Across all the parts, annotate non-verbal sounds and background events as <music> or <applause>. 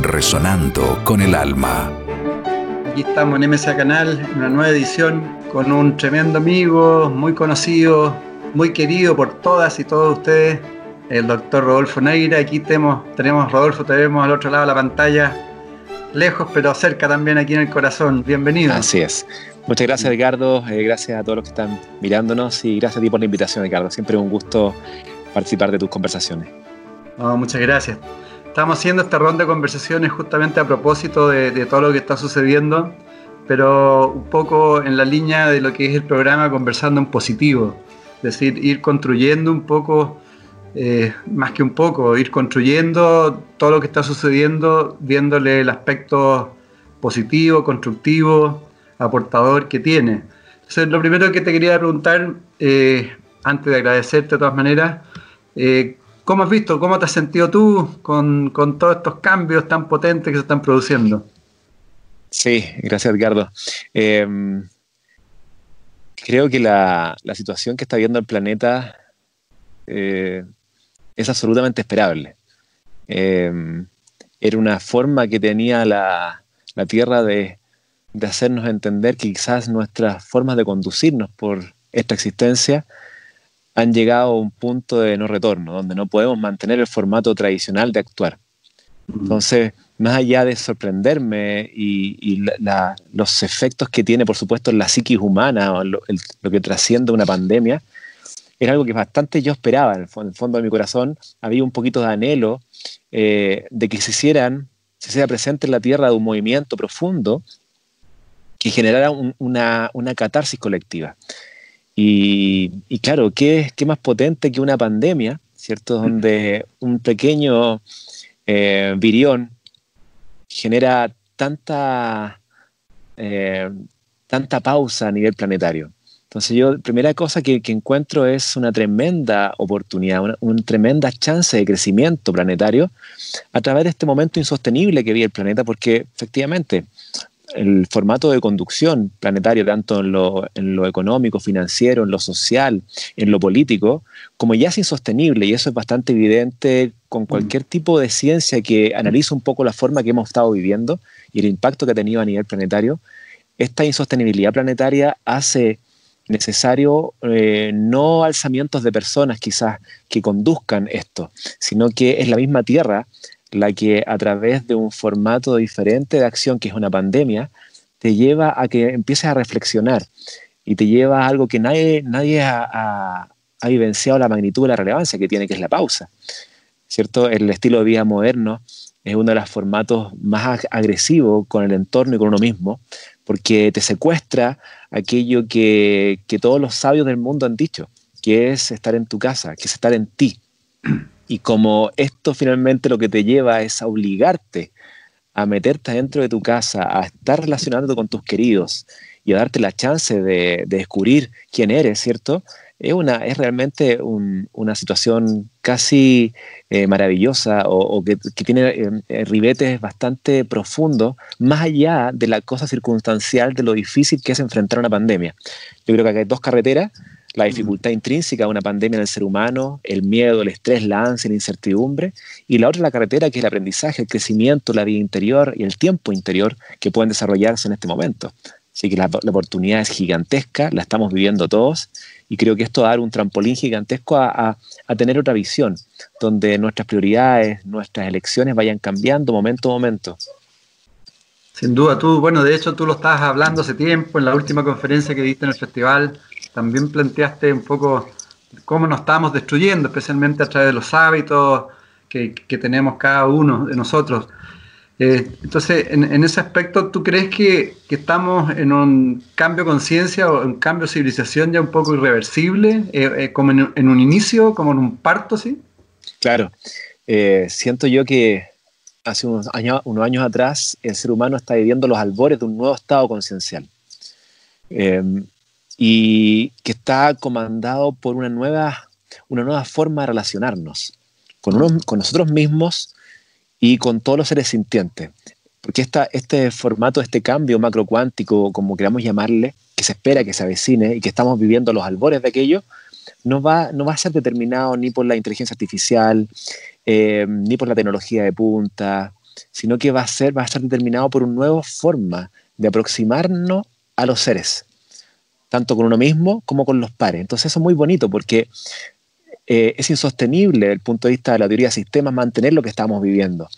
resonando con el alma. Aquí estamos en MSA Canal, en una nueva edición con un tremendo amigo, muy conocido, muy querido por todas y todos ustedes, el doctor Rodolfo Neira. Aquí tenemos, tenemos Rodolfo, te vemos al otro lado de la pantalla, lejos pero cerca también aquí en el corazón. Bienvenido. Así es. Muchas gracias, Edgardo. Eh, gracias a todos los que están mirándonos y gracias a ti por la invitación, Edgardo. Siempre es un gusto participar de tus conversaciones. muchas gracias. Estamos haciendo esta ronda de conversaciones justamente a propósito de, todo lo que está sucediendo, pero un poco en la línea de lo que es el programa Conversando en Positivo. Es decir, ir construyendo un poco, eh, más que un poco, ir construyendo todo lo que está sucediendo, viéndole el aspecto positivo, constructivo, aportador que tiene. Entonces, lo primero que te quería preguntar, eh, antes de agradecerte de todas maneras, eh, ¿Cómo has visto, cómo te has sentido tú con, todos estos cambios tan potentes que se están produciendo? Sí, gracias Edgardo. Em, creo que la, situación que está viendo el planeta eh, es absolutamente esperable. Em, era una forma que tenía la, Tierra de, de, hacernos entender que quizás nuestras formas de conducirnos por esta existencia han llegado a un punto de no retorno, donde no podemos mantener el formato tradicional de actuar. Entonces, más allá de sorprenderme y, los efectos que tiene, por supuesto, en la psiquis humana, o lo, que trasciende una pandemia, era algo que bastante yo esperaba. En el, fondo de mi corazón había un poquito de anhelo eh, de que se hicieran, se hiciera presente en la Tierra de un movimiento profundo que generara una, una catarsis colectiva. Y, claro, ¿qué, ¿qué, más potente que una pandemia, ¿cierto? Donde un pequeño eh, virión genera tanta, eh, tanta pausa a nivel planetario. Entonces yo, primera cosa que, encuentro es una tremenda oportunidad, una, una, tremenda chance de crecimiento planetario a través de este momento insostenible que vive el planeta, porque efectivamente el formato de conducción planetario, tanto en lo, económico, financiero, en lo social, en lo político, como ya es insostenible, y eso es bastante evidente con mm. cualquier tipo de ciencia que analiza un poco la forma que hemos estado viviendo y el impacto que ha tenido a nivel planetario, esta insostenibilidad planetaria hace necesario eh, no alzamientos de personas quizás que conduzcan esto, sino que es la misma Tierra la que a través de un formato diferente de acción, que es una pandemia, te lleva a que empieces a reflexionar y te lleva a algo que nadie, nadie ha, ha, vivenciado la magnitud de la relevancia que tiene, que es la pausa. ¿Cierto? El estilo de vida moderno es uno de los formatos más agresivos con el entorno y con uno mismo, porque te secuestra aquello que, que todos los sabios del mundo han dicho, que es estar en tu casa, que es estar en ti. Y como esto finalmente lo que te lleva es a obligarte a meterte dentro de tu casa, a estar relacionándote con tus queridos y a darte la chance de, descubrir quién eres, ¿cierto? Es, una, es realmente una situación casi eh, maravillosa o, que, tiene eh, eh, ribetes bastante profundos, más allá de la cosa circunstancial de lo difícil que es enfrentar una pandemia. Yo creo que hay dos carreteras la dificultad intrínseca de una pandemia en el ser humano, el miedo, el estrés, la ansia, la incertidumbre, y la otra la carretera que es el aprendizaje, el crecimiento, la vida interior y el tiempo interior que pueden desarrollarse en este momento. Así que la, oportunidad es gigantesca, la estamos viviendo todos, y creo que esto va a dar un trampolín gigantesco a, a tener otra visión, donde nuestras prioridades, nuestras elecciones vayan cambiando momento a momento. Sin duda, tú, bueno, de hecho tú lo estabas hablando hace tiempo en la última conferencia que diste en el festival, también planteaste un poco cómo nos estamos destruyendo, especialmente a través de los hábitos que, tenemos cada uno de nosotros. Eh, entonces, en, ese aspecto, ¿tú crees que, estamos en un cambio de conciencia o un cambio de civilización ya un poco irreversible, eh, eh, como en, un inicio, como en un parto, sí? Claro, siento yo que, hace unos años, unos años atrás, el ser humano está viviendo los albores de un nuevo estado conciencial. Y que está comandado por una nueva, una nueva forma de relacionarnos con, con nosotros mismos y con todos los seres sintientes. Porque esta, este formato, este cambio macrocuántico, como queramos llamarle, que se espera que se avecine y que estamos viviendo los albores de aquello, no va, no va a ser determinado ni por la inteligencia artificial, eh, ni por la tecnología de punta, sino que va a, ser, va a estar determinado por una nueva forma de aproximarnos a los seres, tanto con uno mismo como con los pares. Entonces eso es muy bonito porque eh, es insostenible desde el punto de vista de la teoría de sistemas mantener lo que estamos viviendo.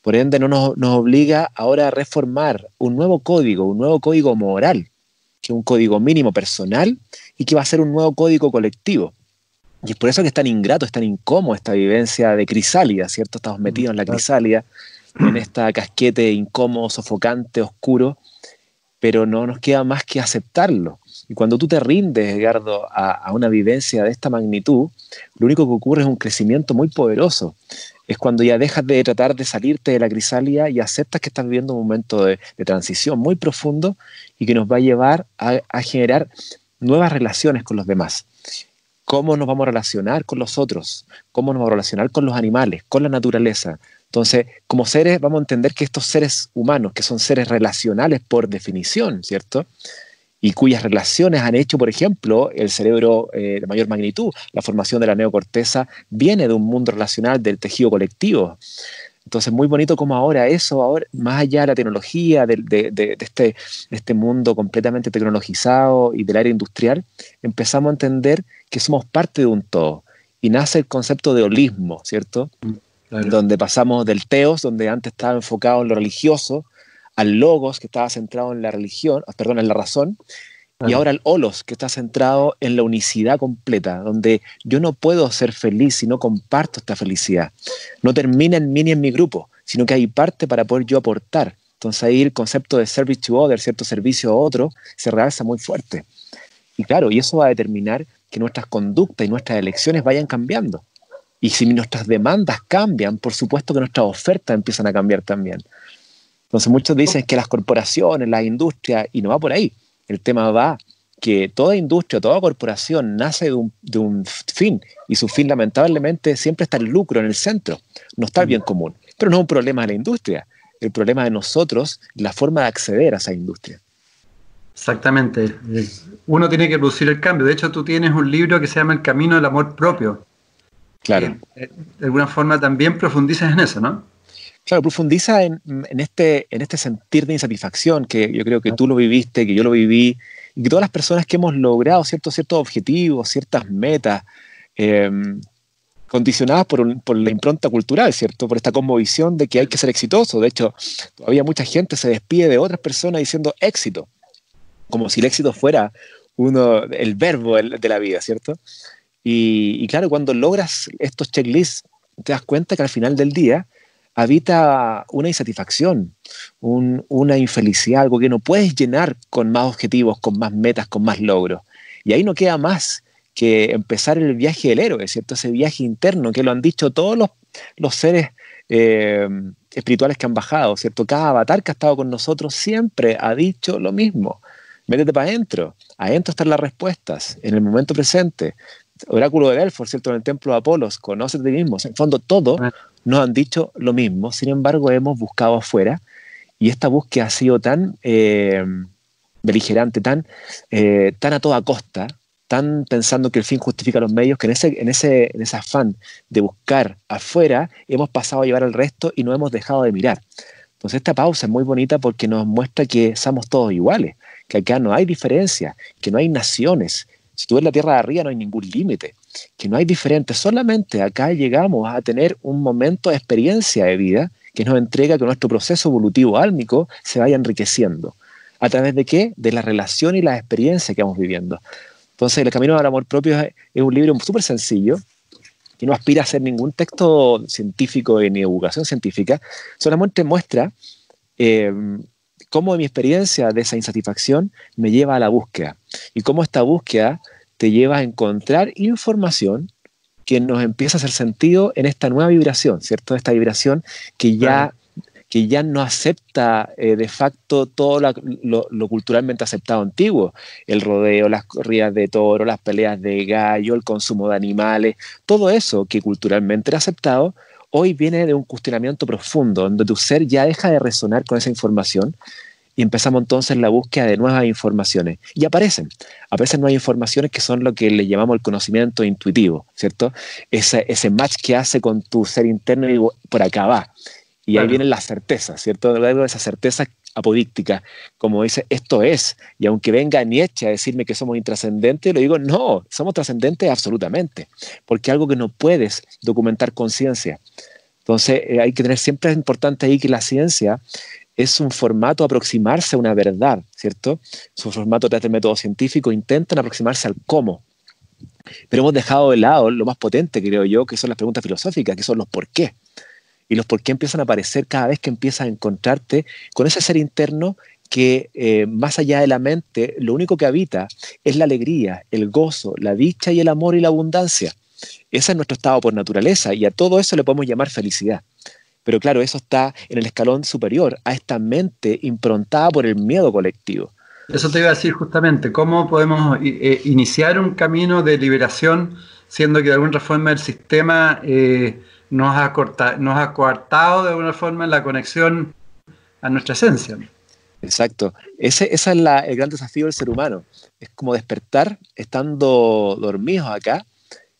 Por ende, no nos, nos, obliga ahora a reformar un nuevo código, un nuevo código moral, que es un código mínimo personal y que va a ser un nuevo código colectivo. Y es por eso que es tan ingrato, es tan incómodo esta vivencia de crisálida, ¿cierto? Estamos metidos en la crisálida, en esta casquete incómodo, sofocante, oscuro, pero no nos queda más que aceptarlo. Y cuando tú te rindes, Edgardo, a, a, una vivencia de esta magnitud, lo único que ocurre es un crecimiento muy poderoso. Es cuando ya dejas de tratar de salirte de la crisálida y aceptas que estás viviendo un momento de, de transición muy profundo y que nos va a llevar a, a generar nuevas relaciones con los demás cómo nos vamos a relacionar con los otros, cómo nos vamos a relacionar con los animales, con la naturaleza. Entonces, como seres, vamos a entender que estos seres humanos, que son seres relacionales por definición, ¿cierto? Y cuyas relaciones han hecho, por ejemplo, el cerebro eh, de mayor magnitud, la formación de la neocorteza, viene de un mundo relacional del tejido colectivo. Entonces, muy bonito como ahora eso, ahora, más allá de la tecnología, de, de, de, este, de, este, mundo completamente tecnologizado y del área industrial, empezamos a entender que somos parte de un todo. Y nace el concepto de holismo, ¿cierto? Mm, claro. Donde pasamos del teos, donde antes estaba enfocado en lo religioso, al logos, que estaba centrado en la religión, ah, perdón, en la razón, y ahora el holos, que está centrado en la unicidad completa, donde yo no puedo ser feliz si no comparto esta felicidad. No termina en mí ni en mi grupo, sino que hay parte para poder yo aportar. Entonces ahí el concepto de service to other, cierto servicio a otro, se realza muy fuerte. Y claro, y eso va a determinar que nuestras conductas y nuestras elecciones vayan cambiando. Y si nuestras demandas cambian, por supuesto que nuestras ofertas empiezan a cambiar también. Entonces muchos dicen que las corporaciones, las industrias, y no va por ahí el tema va que toda industria, toda corporación nace de un, de un, fin y su fin lamentablemente siempre está el lucro en el centro, no está el bien común. Pero no es un problema de la industria, el problema de nosotros, la forma de acceder a esa industria. Exactamente. Uno tiene que producir el cambio. De hecho, tú tienes un libro que se llama El Camino del Amor Propio. Claro. de alguna forma también profundizas en eso, ¿no? Claro, profundiza este, en este sentir de insatisfacción que yo creo que tú lo viviste, que yo lo viví, y que todas las personas que hemos logrado ciertos, ciertos objetivos, ciertas metas, eh, condicionadas por, la impronta cultural, ¿cierto? Por esta conmovisión de que hay que ser exitoso. De hecho, todavía mucha gente se despide de otras personas diciendo éxito, como si el éxito fuera uno, el verbo de la vida, ¿cierto? Y claro, cuando logras estos checklists, te das cuenta que al final del día, habita una insatisfacción, un, una infelicidad, algo que no puedes llenar con más objetivos, con más metas, con más logros. Y ahí no queda más que empezar el viaje del héroe, ¿cierto? Ese viaje interno que lo han dicho todos los, los seres eh, espirituales que han bajado, ¿cierto? Cada avatar que ha estado con nosotros siempre ha dicho lo mismo. Métete para adentro. Adentro están las respuestas, en el momento presente. Oráculo de Delfos, ¿cierto? En el templo de Apolos, conoce a ti mismo. En fondo, todo nos han dicho lo mismo, sin embargo hemos buscado afuera y esta búsqueda ha sido tan eh, beligerante, tan, eh, tan a toda costa, tan pensando que el fin justifica los medios, que en ese, en, ese, en ese afán de buscar afuera hemos pasado a llevar al resto y no hemos dejado de mirar. Entonces esta pausa es muy bonita porque nos muestra que somos todos iguales, que acá no hay diferencia, que no hay naciones. Si tú ves la tierra de arriba no hay ningún límite que no hay diferentes, solamente acá llegamos a tener un momento de experiencia de vida que nos entrega que nuestro proceso evolutivo álmico se vaya enriqueciendo. ¿A través de qué? De la relación y la experiencia que vamos viviendo. Entonces, El Camino al Amor Propio es, un libro súper sencillo, que no aspira a ser ningún texto científico ni educación científica, solamente muestra eh, cómo mi experiencia de esa insatisfacción me lleva a la búsqueda y cómo esta búsqueda te lleva a encontrar información que nos empieza a hacer sentido en esta nueva vibración, ¿cierto? Esta vibración que ya, que ya no acepta eh, de facto todo lo, culturalmente aceptado antiguo, el rodeo, las corridas de toro, las peleas de gallo, el consumo de animales, todo eso que culturalmente era aceptado, hoy viene de un cuestionamiento profundo, donde tu ser ya deja de resonar con esa información y empezamos entonces la búsqueda de nuevas informaciones. Y aparecen, aparecen nuevas informaciones que son lo que le llamamos el conocimiento intuitivo, ¿cierto? Ese, ese match que hace con tu ser interno y por acá va. Y ahí vienen las certezas, ¿cierto? Luego esa certeza apodíctica, como dice, esto es, y aunque venga Nietzsche a decirme que somos intrascendentes, le digo, no, somos trascendentes absolutamente, porque algo que no puedes documentar con ciencia. Entonces, eh, hay que tener siempre es importante ahí que la ciencia es un formato aproximarse a una verdad, ¿cierto? Su formato través del método científico intentan aproximarse al cómo. Pero hemos dejado de lado lo más potente, creo yo, que son las preguntas filosóficas, que son los por qué. Y los por qué empiezan a aparecer cada vez que empiezas a encontrarte con ese ser interno que eh, más allá de la mente, lo único que habita es la alegría, el gozo, la dicha y el amor y la abundancia. Ese es nuestro estado por naturaleza y a todo eso le podemos llamar felicidad. Pero claro, eso está en el escalón superior, a esta mente improntada por el miedo colectivo. Eso te iba a decir justamente, ¿cómo podemos eh, iniciar un camino de liberación siendo que de alguna forma el sistema eh, nos, ha nos ha coartado de alguna forma la conexión a nuestra esencia? Exacto. Ese, es el gran desafío del ser humano. Es como despertar estando dormidos acá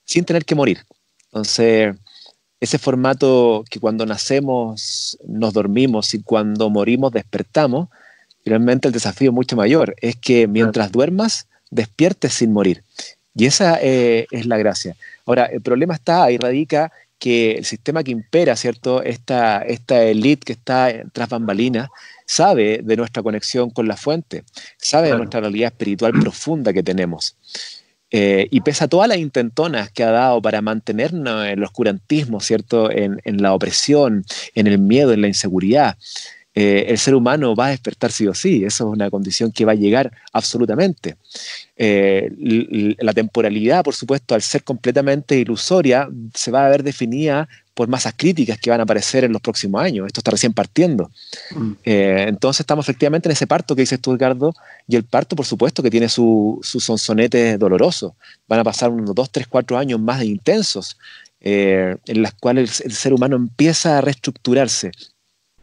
sin tener que morir. Entonces, ese formato que cuando nacemos nos dormimos y cuando morimos despertamos, realmente el desafío es mucho mayor. Es que mientras duermas, despiertes sin morir. Y esa eh, es la gracia. Ahora, el problema está, ahí radica que el sistema que impera, ¿cierto? Esta, esta elite que está tras bambalinas, sabe de nuestra conexión con la fuente, sabe de nuestra realidad espiritual profunda que tenemos. Eh, y pese a todas las intentonas que ha dado para mantenernos en el oscurantismo, ¿cierto? En, la opresión, en el miedo, en la inseguridad, eh, el ser humano va a despertar sí o sí. Eso es una condición que va a llegar absolutamente. Eh, la temporalidad, por supuesto, al ser completamente ilusoria, se va a ver definida por masas críticas que van a aparecer en los próximos años. Esto está recién partiendo. Mm. Eh, entonces estamos efectivamente en ese parto que dices tú, Ricardo, y el parto, por supuesto, que tiene su, su sonsonete doloroso. Van a pasar unos dos, tres, cuatro años más de intensos, eh, en las cuales el, ser humano empieza a reestructurarse.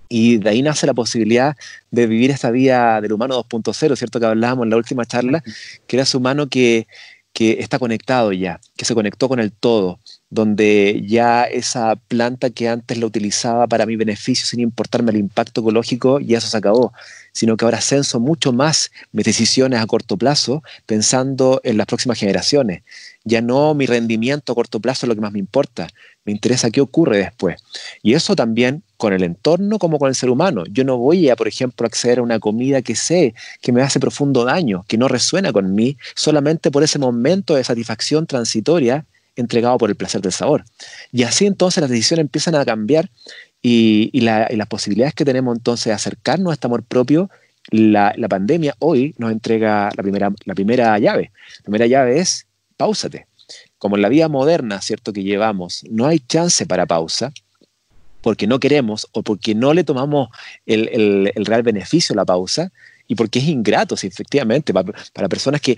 Y de ahí nace la posibilidad de vivir esta vida del humano 2.0, ¿cierto? Que hablábamos en la última charla, que era ese humano que, que está conectado ya, que se conectó con el todo, donde ya esa planta que antes la utilizaba para mi beneficio sin importarme el impacto ecológico, ya eso se acabó, sino que ahora censo mucho más mis decisiones a corto plazo pensando en las próximas generaciones. Ya no mi rendimiento a corto plazo es lo que más me importa, me interesa qué ocurre después. Y eso también con el entorno como con el ser humano. Yo no voy a, por ejemplo, acceder a una comida que sé que me hace profundo daño, que no resuena con mí, solamente por ese momento de satisfacción transitoria entregado por el placer del sabor. Y así entonces las decisiones empiezan a cambiar y, las posibilidades que tenemos entonces de acercarnos a este amor propio, la, pandemia hoy nos entrega la primera, la primera llave. La primera llave es pausate. Como en la vida moderna, ¿cierto? Que llevamos, no hay chance para pausa, porque no queremos o porque no le tomamos el, el real beneficio a la pausa, y porque es ingrato, efectivamente, para, personas que,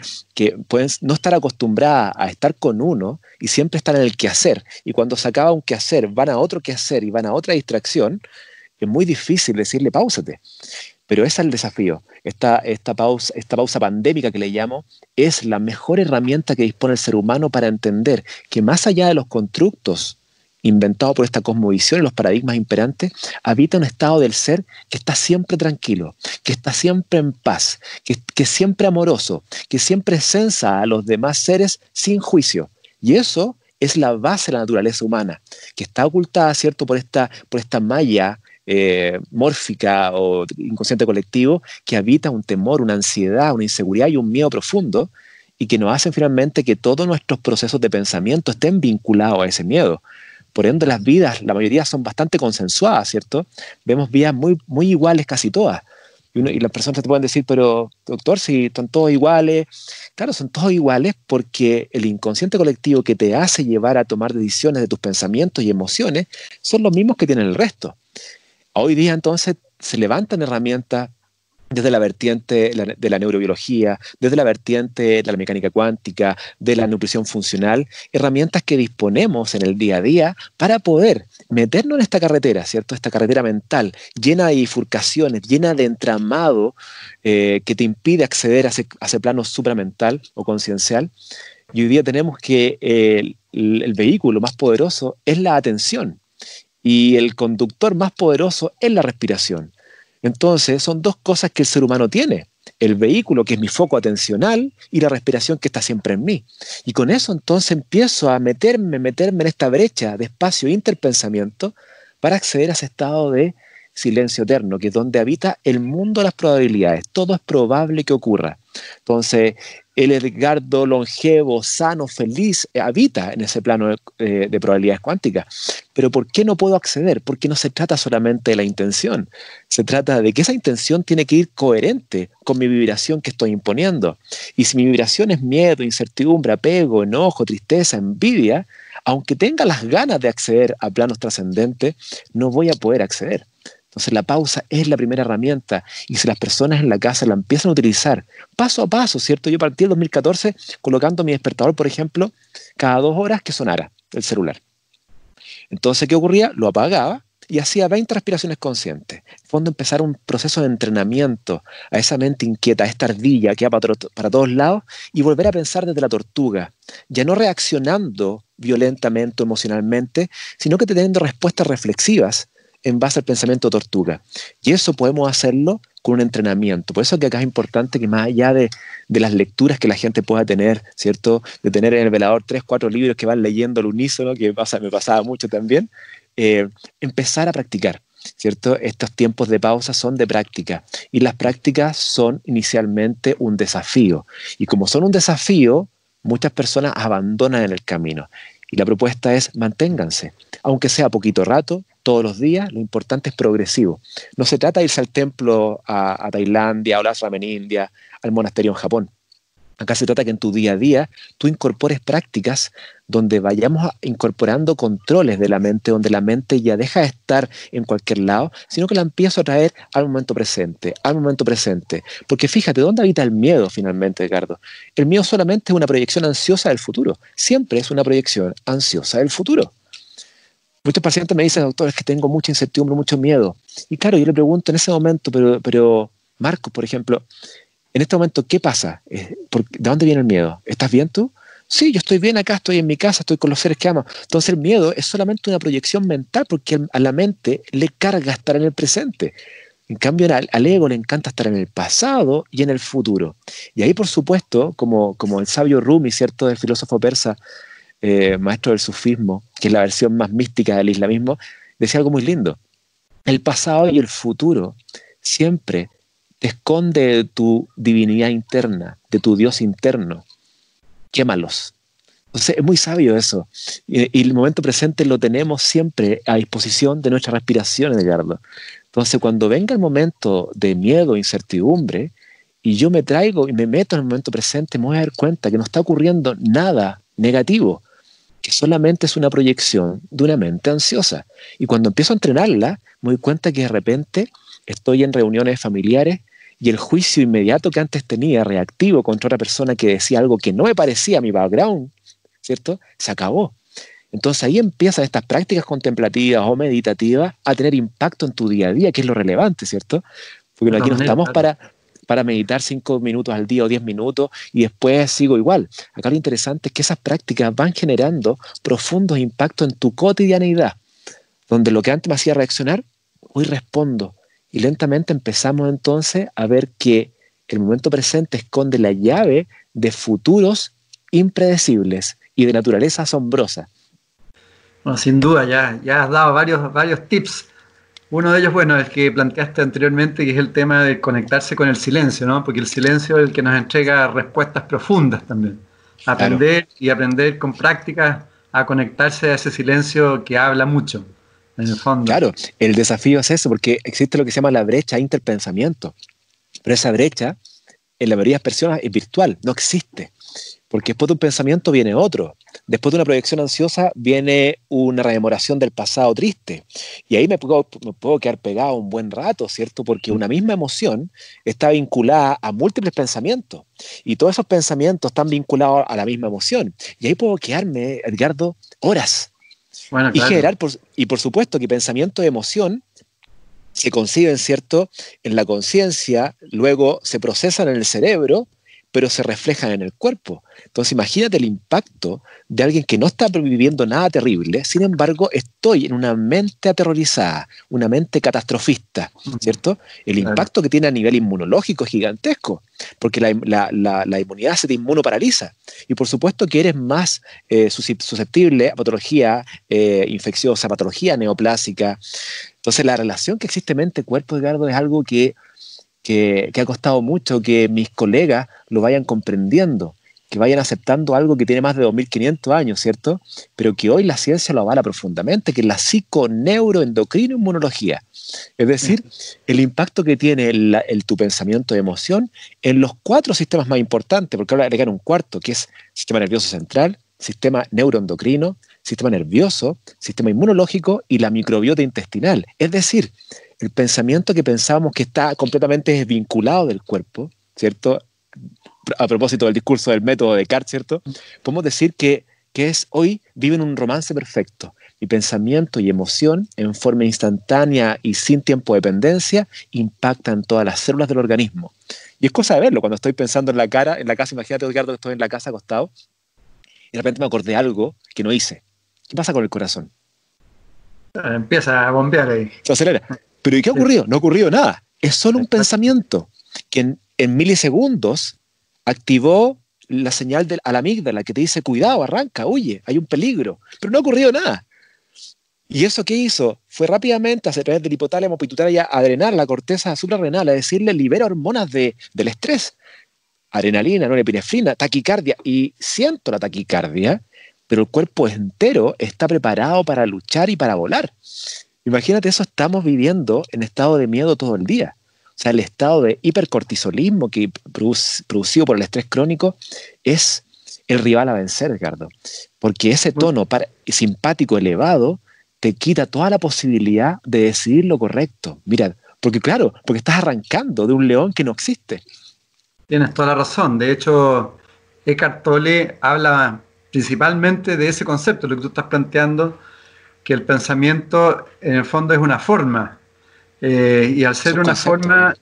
pueden no estar acostumbradas a estar con uno y siempre están en el quehacer, y cuando se acaba un quehacer van a otro quehacer y van a otra distracción, es muy difícil decirle pausate. Pero ese es el desafío. Esta, esta, pausa, esta pausa pandémica que le llamo es la mejor herramienta que dispone el ser humano para entender que más allá de los constructos inventado por esta cosmovisión los paradigmas imperantes, habita un estado del ser que está siempre tranquilo, que está siempre en paz, que, es siempre amoroso, que siempre sensa a los demás seres sin juicio. Y eso es la base de la naturaleza humana, que está ocultada, ¿cierto?, por esta, por esta malla eh, mórfica o inconsciente colectivo que habita un temor, una ansiedad, una inseguridad y un miedo profundo y que nos hacen finalmente que todos nuestros procesos de pensamiento estén vinculados a ese miedo. Por ende, las vidas, la mayoría son bastante consensuadas, ¿cierto? Vemos vidas muy, muy iguales casi todas. Y, las personas te pueden decir, pero doctor, si están todos iguales. Claro, son todos iguales porque el inconsciente colectivo que te hace llevar a tomar decisiones de tus pensamientos y emociones son los mismos que tienen el resto. Hoy día entonces se levantan herramientas desde la vertiente de la neurobiología, desde la vertiente de la mecánica cuántica, de la nutrición funcional, herramientas que disponemos en el día a día para poder meternos en esta carretera, ¿cierto? Esta carretera mental llena de bifurcaciones, llena de entramado eh, que te impide acceder a ese, plano supramental o conciencial. Y hoy día tenemos que el vehículo más poderoso es la atención y el conductor más poderoso es la respiración. Entonces, son dos cosas que el ser humano tiene. El vehículo, que es mi foco atencional, y la respiración que está siempre en mí. Y con eso entonces empiezo a meterme, meterme en esta brecha de espacio interpensamiento para acceder a ese estado de silencio eterno, que es donde habita el mundo de las probabilidades. Todo es probable que ocurra. Entonces, el Edgardo longevo, sano, feliz, eh, habita en ese plano eh, de, probabilidades cuánticas. Pero ¿por qué no puedo acceder? Porque no se trata solamente de la intención. Se trata de que esa intención tiene que ir coherente con mi vibración que estoy imponiendo. Y si mi vibración es miedo, incertidumbre, apego, enojo, tristeza, envidia, aunque tenga las ganas de acceder a planos trascendentes, no voy a poder acceder. Entonces la pausa es la primera herramienta y si las personas en la casa la empiezan a utilizar paso a paso, ¿cierto? Yo partí el 2014 colocando mi despertador, por ejemplo, cada dos horas que sonara el celular. Entonces, ¿qué ocurría? Lo apagaba y hacía 20 respiraciones conscientes. En fondo, empezar un proceso de entrenamiento a esa mente inquieta, a esta ardilla que va para todos lados y volver a pensar desde la tortuga, ya no reaccionando violentamente o emocionalmente, sino que teniendo respuestas reflexivas en base al pensamiento tortuga. Y eso podemos hacerlo con un entrenamiento. Por eso que acá es importante que más allá de, las lecturas que la gente pueda tener, ¿cierto? De tener en el velador tres, cuatro libros que van leyendo al unísono, que pasa, me pasaba mucho también, eh, empezar a practicar. ¿Cierto? Estos tiempos de pausa son de práctica y las prácticas son inicialmente un desafío. Y como son un desafío, muchas personas abandonan en el camino. Y la propuesta es manténganse, aunque sea poquito rato, todos los días, lo importante es progresivo. No se trata de irse al templo a, Tailandia, o la en India, al monasterio en Japón. Acá se trata que en tu día a día tú incorpores prácticas donde vayamos incorporando controles de la mente, donde la mente ya deja de estar en cualquier lado, sino que la empiezo a traer al momento presente, al momento presente. Porque fíjate, ¿dónde habita el miedo finalmente, Ricardo? El miedo solamente es una proyección ansiosa del futuro. Siempre es una proyección ansiosa del futuro. Muchos pacientes me dicen, doctor, es que tengo mucha incertidumbre, mucho miedo. Y claro, yo le pregunto en ese momento, pero, pero Marcos, por ejemplo, en este momento, ¿qué pasa? Eh, ¿De dónde viene el miedo? ¿Estás bien tú? Sí, yo estoy bien acá, estoy en mi casa, estoy con los seres que amo. Entonces el miedo es solamente una proyección mental porque a la mente le carga estar en el presente. En cambio, al, al, ego le encanta estar en el pasado y en el futuro. Y ahí, por supuesto, como, como el sabio Rumi, ¿cierto?, el filósofo persa, eh, maestro del sufismo, que es la versión más mística del islamismo, decía algo muy lindo. El pasado y el futuro siempre te esconde de tu divinidad interna, de tu Dios interno. Quémalos. Entonces es muy sabio eso. Y, el momento presente lo tenemos siempre a disposición de nuestra respiración, Edgardo. Entonces cuando venga el momento de miedo, incertidumbre, y yo me traigo y me meto en el momento presente, me voy a dar cuenta que no está ocurriendo nada negativo que solamente es una proyección de una mente ansiosa. Y cuando empiezo a entrenarla, me doy cuenta que de repente estoy en reuniones familiares y el juicio inmediato que antes tenía, reactivo contra otra persona que decía algo que no me parecía a mi background, ¿cierto? Se acabó. Entonces ahí empiezan estas prácticas contemplativas o meditativas a tener impacto en tu día a día, que es lo relevante, ¿cierto? Porque aquí no estamos para, para meditar cinco minutos al día o diez minutos y después sigo igual. Acá lo interesante es que esas prácticas van generando profundos impactos en tu cotidianeidad, donde lo que antes me hacía reaccionar, hoy respondo. Y lentamente empezamos entonces a ver que el momento presente esconde la llave de futuros impredecibles y de naturaleza asombrosa. Bueno, sin duda, ya, ya has dado varios, varios tips uno de ellos, bueno, el que planteaste anteriormente, que es el tema de conectarse con el silencio, ¿no? Porque el silencio es el que nos entrega respuestas profundas también. Aprender y aprender con práctica a conectarse a ese silencio que habla mucho, en el fondo. Claro, el desafío es eso, porque existe lo que se llama la brecha interpensamiento. Pero esa brecha, en la mayoría de las personas, es virtual, no existe. Porque después de un pensamiento viene otro. Después de una proyección ansiosa viene una rememoración del pasado triste. Y ahí me puedo, me puedo quedar pegado un buen rato, ¿cierto? Porque una misma emoción está vinculada a múltiples pensamientos. Y todos esos pensamientos están vinculados a la misma emoción. Y ahí puedo quedarme, Edgardo, horas. y, generar, por, y por supuesto que pensamiento y emoción se conciben, ¿cierto?, en la conciencia, luego se procesan en el cerebro pero se reflejan en el cuerpo. Entonces imagínate el impacto de alguien que no está viviendo nada terrible, sin embargo estoy en una mente aterrorizada, una mente catastrofista, ¿cierto? El impacto que tiene a nivel inmunológico es gigantesco, porque la, inmunidad se te inmunoparaliza. Y por supuesto que eres más eh, susceptible a patología eh, infecciosa, patología neoplásica. Entonces la relación que existe mente-cuerpo, Edgardo, es algo que que, ha costado mucho que mis colegas lo vayan comprendiendo, que vayan aceptando algo que tiene más de 2.500 años, ¿cierto? Pero que hoy la ciencia lo avala profundamente, que es la psiconeuroendocrino-inmunología. Es decir, el impacto que tiene el, tu pensamiento de emoción en los cuatro sistemas más importantes, porque ahora agregar un cuarto, que es sistema nervioso central, sistema neuroendocrino, sistema nervioso, sistema inmunológico y la microbiota intestinal. Es decir, el pensamiento que pensábamos que está completamente desvinculado del cuerpo, ¿cierto? A propósito del discurso del método de Descartes, ¿cierto? Podemos decir que, que es hoy viven un romance perfecto. Mi pensamiento y emoción, en forma instantánea y sin tiempo de dependencia, impactan todas las células del organismo. Y es cosa de verlo, cuando estoy pensando en la cara, en la casa, imagínate, Edgardo, que estoy en la casa acostado, y de repente me acordé de algo que no hice. ¿Qué pasa con el corazón? Empieza a bombear ahí. Se acelera. Pero ¿y qué ha ocurrido? No ha ocurrido nada. Es solo un pensamiento que en, milisegundos activó la señal de, a la amígdala que te dice, cuidado, arranca, huye, hay un peligro. Pero no ha ocurrido nada. ¿Y eso qué hizo? Fue rápidamente a través del hipotálamo pituitaria a drenar la corteza suprarrenal, a decirle libera hormonas de, del estrés. Adrenalina, norepinefrina, taquicardia. Y siento la taquicardia, pero el cuerpo entero está preparado para luchar y para volar. Imagínate eso estamos viviendo en estado de miedo todo el día. O sea, el estado de hipercortisolismo que producido por el estrés crónico es el rival a vencer, Ricardo. Porque ese tono simpático elevado te quita toda la posibilidad de decidir lo correcto. Mira, porque claro, porque estás arrancando de un león que no existe. Tienes toda la razón. De hecho, Eckhart Tolle habla principalmente de ese concepto, lo que tú estás planteando, que el pensamiento en el fondo es una forma. Eh, y al ser una forma,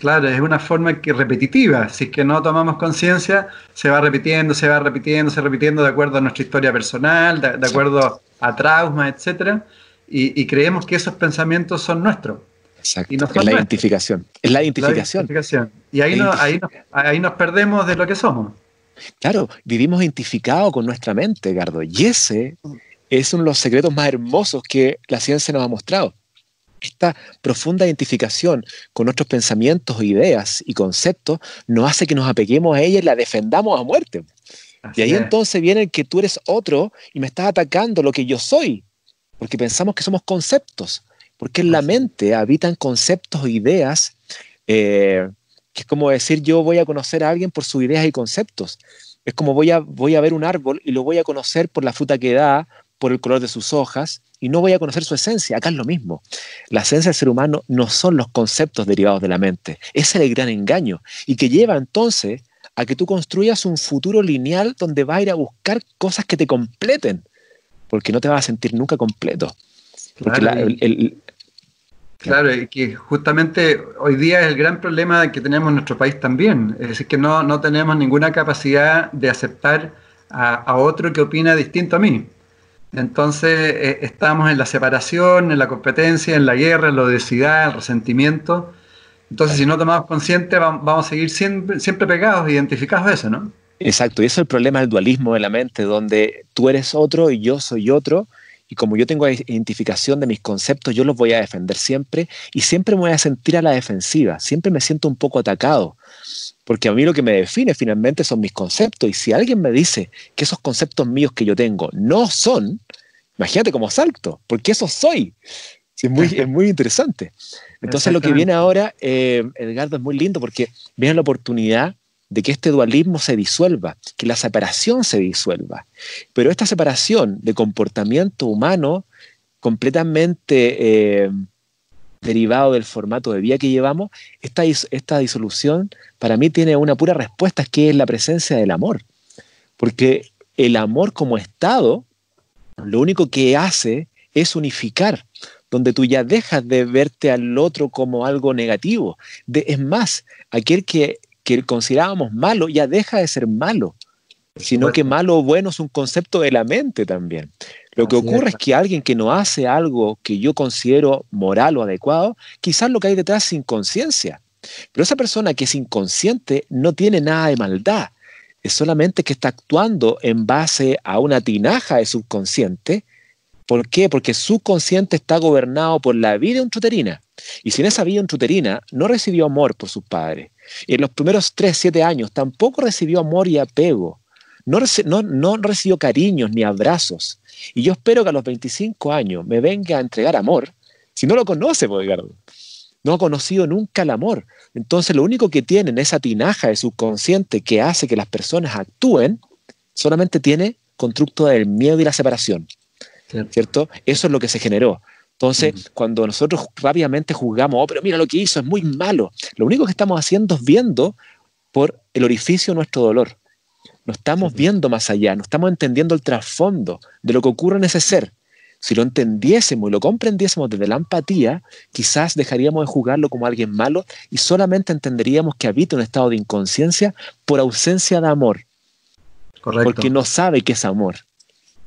claro, es una forma que repetitiva. Si es que no tomamos conciencia, se va repitiendo, se va repitiendo, se va repitiendo de acuerdo a nuestra historia personal, de, acuerdo a traumas, etc. Y, creemos que esos pensamientos son nuestros. Exacto. es la identificación. Es la identificación. Y ahí, ahí, ahí nos perdemos de lo que somos. Claro, vivimos identificados con nuestra mente, Gardo. Y ese es uno de los secretos más hermosos que la ciencia nos ha mostrado. Esta profunda identificación con nuestros pensamientos, ideas y conceptos nos hace que nos apeguemos a ella y la defendamos a muerte. y ahí entonces viene el que tú eres otro y me estás atacando lo que yo soy, porque pensamos que somos conceptos, porque en la mente habitan conceptos e ideas, eh, que es como decir yo voy a conocer a alguien por sus ideas y conceptos. Es como voy a, voy a ver un árbol y lo voy a conocer por la fruta que da, por el color de sus hojas y no voy a conocer su esencia. Acá es lo mismo. La esencia del ser humano no son los conceptos derivados de la mente. Ese es el gran engaño y que lleva entonces a que tú construyas un futuro lineal donde vas a ir a buscar cosas que te completen, porque no te vas a sentir nunca completo. claro, y que justamente hoy día es el gran problema que tenemos en nuestro país también. Es decir, que no, no tenemos ninguna capacidad de aceptar a, a otro que opina distinto a mí. Entonces eh, estamos en la separación, en la competencia, en la guerra, en la obesidad, el resentimiento. Entonces, si no tomamos consciente, vamos a seguir siempre, siempre pegados, identificados a eso, ¿no? Exacto, y eso es el problema del dualismo de la mente, donde tú eres otro y yo soy otro, y como yo tengo identificación de mis conceptos, yo los voy a defender siempre, y siempre me voy a sentir a la defensiva, siempre me siento un poco atacado, porque a mí lo que me define finalmente son mis conceptos. Y si alguien me dice que esos conceptos míos que yo tengo no son, imagínate cómo salto, porque eso soy. es, muy, es muy interesante. Entonces lo que viene ahora, eh, Edgardo, es muy lindo porque viene la oportunidad de que este dualismo se disuelva, que la separación se disuelva. Pero esta separación de comportamiento humano completamente eh, derivado del formato de vida que llevamos, esta, esta disolución para mí tiene una pura respuesta, que es la presencia del amor. Porque el amor como estado, lo único que hace es unificar, donde tú ya dejas de verte al otro como algo negativo. es más, aquel que, que considerábamos malo ya deja de ser malo, sino que malo o bueno es un concepto de la mente también. Lo que ocurre es. que alguien que no hace algo que yo considero moral o adecuado, quizás lo que hay detrás es inconsciencia. Pero esa persona que es inconsciente no tiene nada de maldad, es solamente que está actuando en base a una tinaja de subconsciente. ¿Por qué? Porque su consciente está gobernado por la vida intruterina. Y si en esa vida intruterina no recibió amor por sus padres, y en los primeros 3, 7 años tampoco recibió amor y apego, no, no, no recibió cariños ni abrazos, y yo espero que a los 25 años me venga a entregar amor, si no lo conoce, pues, Edgardo. No ha conocido nunca el amor. Entonces lo único que tiene en esa tinaja de subconsciente que hace que las personas actúen, solamente tiene constructo del miedo y la separación. ¿Cierto? Eso es lo que se generó. Entonces, cuando nosotros rápidamente juzgamos, oh, pero mira lo que hizo, es muy malo, lo único que estamos haciendo es viendo por el orificio nuestro dolor. No estamos viendo más allá, no estamos entendiendo el trasfondo de lo que ocurre en ese ser. Si lo entendiésemos y lo comprendiésemos desde la empatía, quizás dejaríamos de juzgarlo como alguien malo y solamente entenderíamos que habita un estado de inconsciencia por ausencia de amor. Correcto. Porque no sabe qué es amor.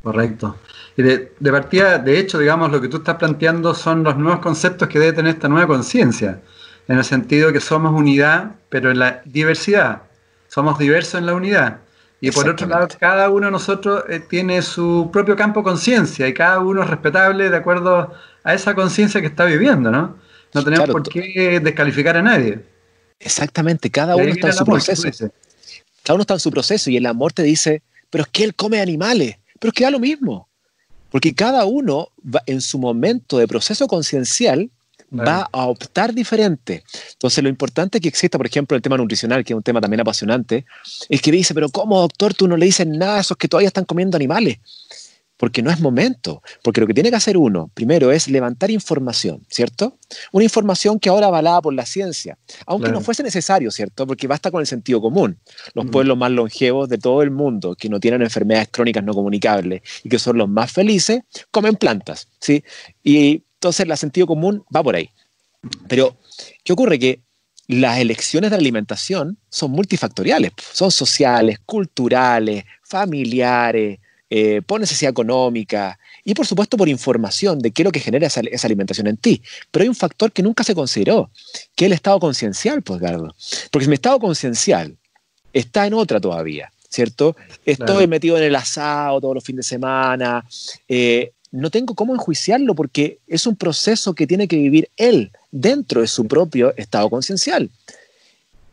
Correcto. Y de, de, partida, de hecho, digamos, lo que tú estás planteando son los nuevos conceptos que debe tener esta nueva conciencia, en el sentido que somos unidad, pero en la diversidad. Somos diversos en la unidad. Y por otro lado, cada uno de nosotros eh, tiene su propio campo conciencia y cada uno es respetable de acuerdo a esa conciencia que está viviendo, ¿no? No tenemos por qué descalificar a nadie. Exactamente, cada uno está en su proceso. Cada uno está en su proceso y el amor te dice, pero es que él come animales, pero es que da lo mismo. Porque cada uno va, en su momento de proceso conciencial va a optar diferente. Entonces, lo importante que exista, por ejemplo, el tema nutricional, que es un tema también apasionante, es que dice, pero ¿cómo, doctor, tú no le dices nada a esos que todavía están comiendo animales? Porque no es momento. Porque lo que tiene que hacer uno, primero, es levantar información, ¿cierto? Una información que ahora avalada por la ciencia, aunque no fuese necesario, ¿cierto? Porque basta con el sentido común. Los pueblos más longevos de todo el mundo, que no tienen enfermedades crónicas no comunicables y que son los más felices, comen plantas, ¿sí? Y entonces, el sentido común va por ahí. Pero, ¿qué ocurre? Que las elecciones de alimentación son multifactoriales, son sociales, culturales, familiares, eh, por necesidad económica y por supuesto por información de qué es lo que genera esa, alimentación en ti. Pero hay un factor que nunca se consideró, que es el estado conciencial, pues, Gardo. Porque si mi estado conciencial está en otra todavía, ¿cierto? Estoy metido en el asado todos los fines de semana, eh, no tengo cómo enjuiciarlo porque es un proceso que tiene que vivir él dentro de su propio estado conciencial.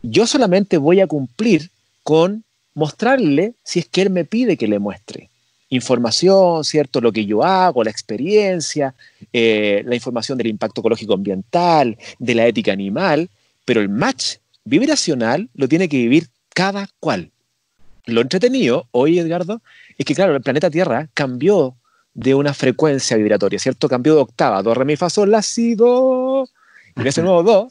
Yo solamente voy a cumplir con mostrarle si es que él me pide que le muestre información, ¿cierto? Lo que yo hago, la experiencia, eh, la información del impacto ecológico ambiental, de la ética animal, pero el match vibracional lo tiene que vivir cada cual. Lo entretenido hoy, Edgardo, es que, claro, el planeta Tierra cambió de una frecuencia vibratoria, ¿cierto? Cambio de octava, do, re, mi, fa, sol, la, si, do, y ese nuevo do,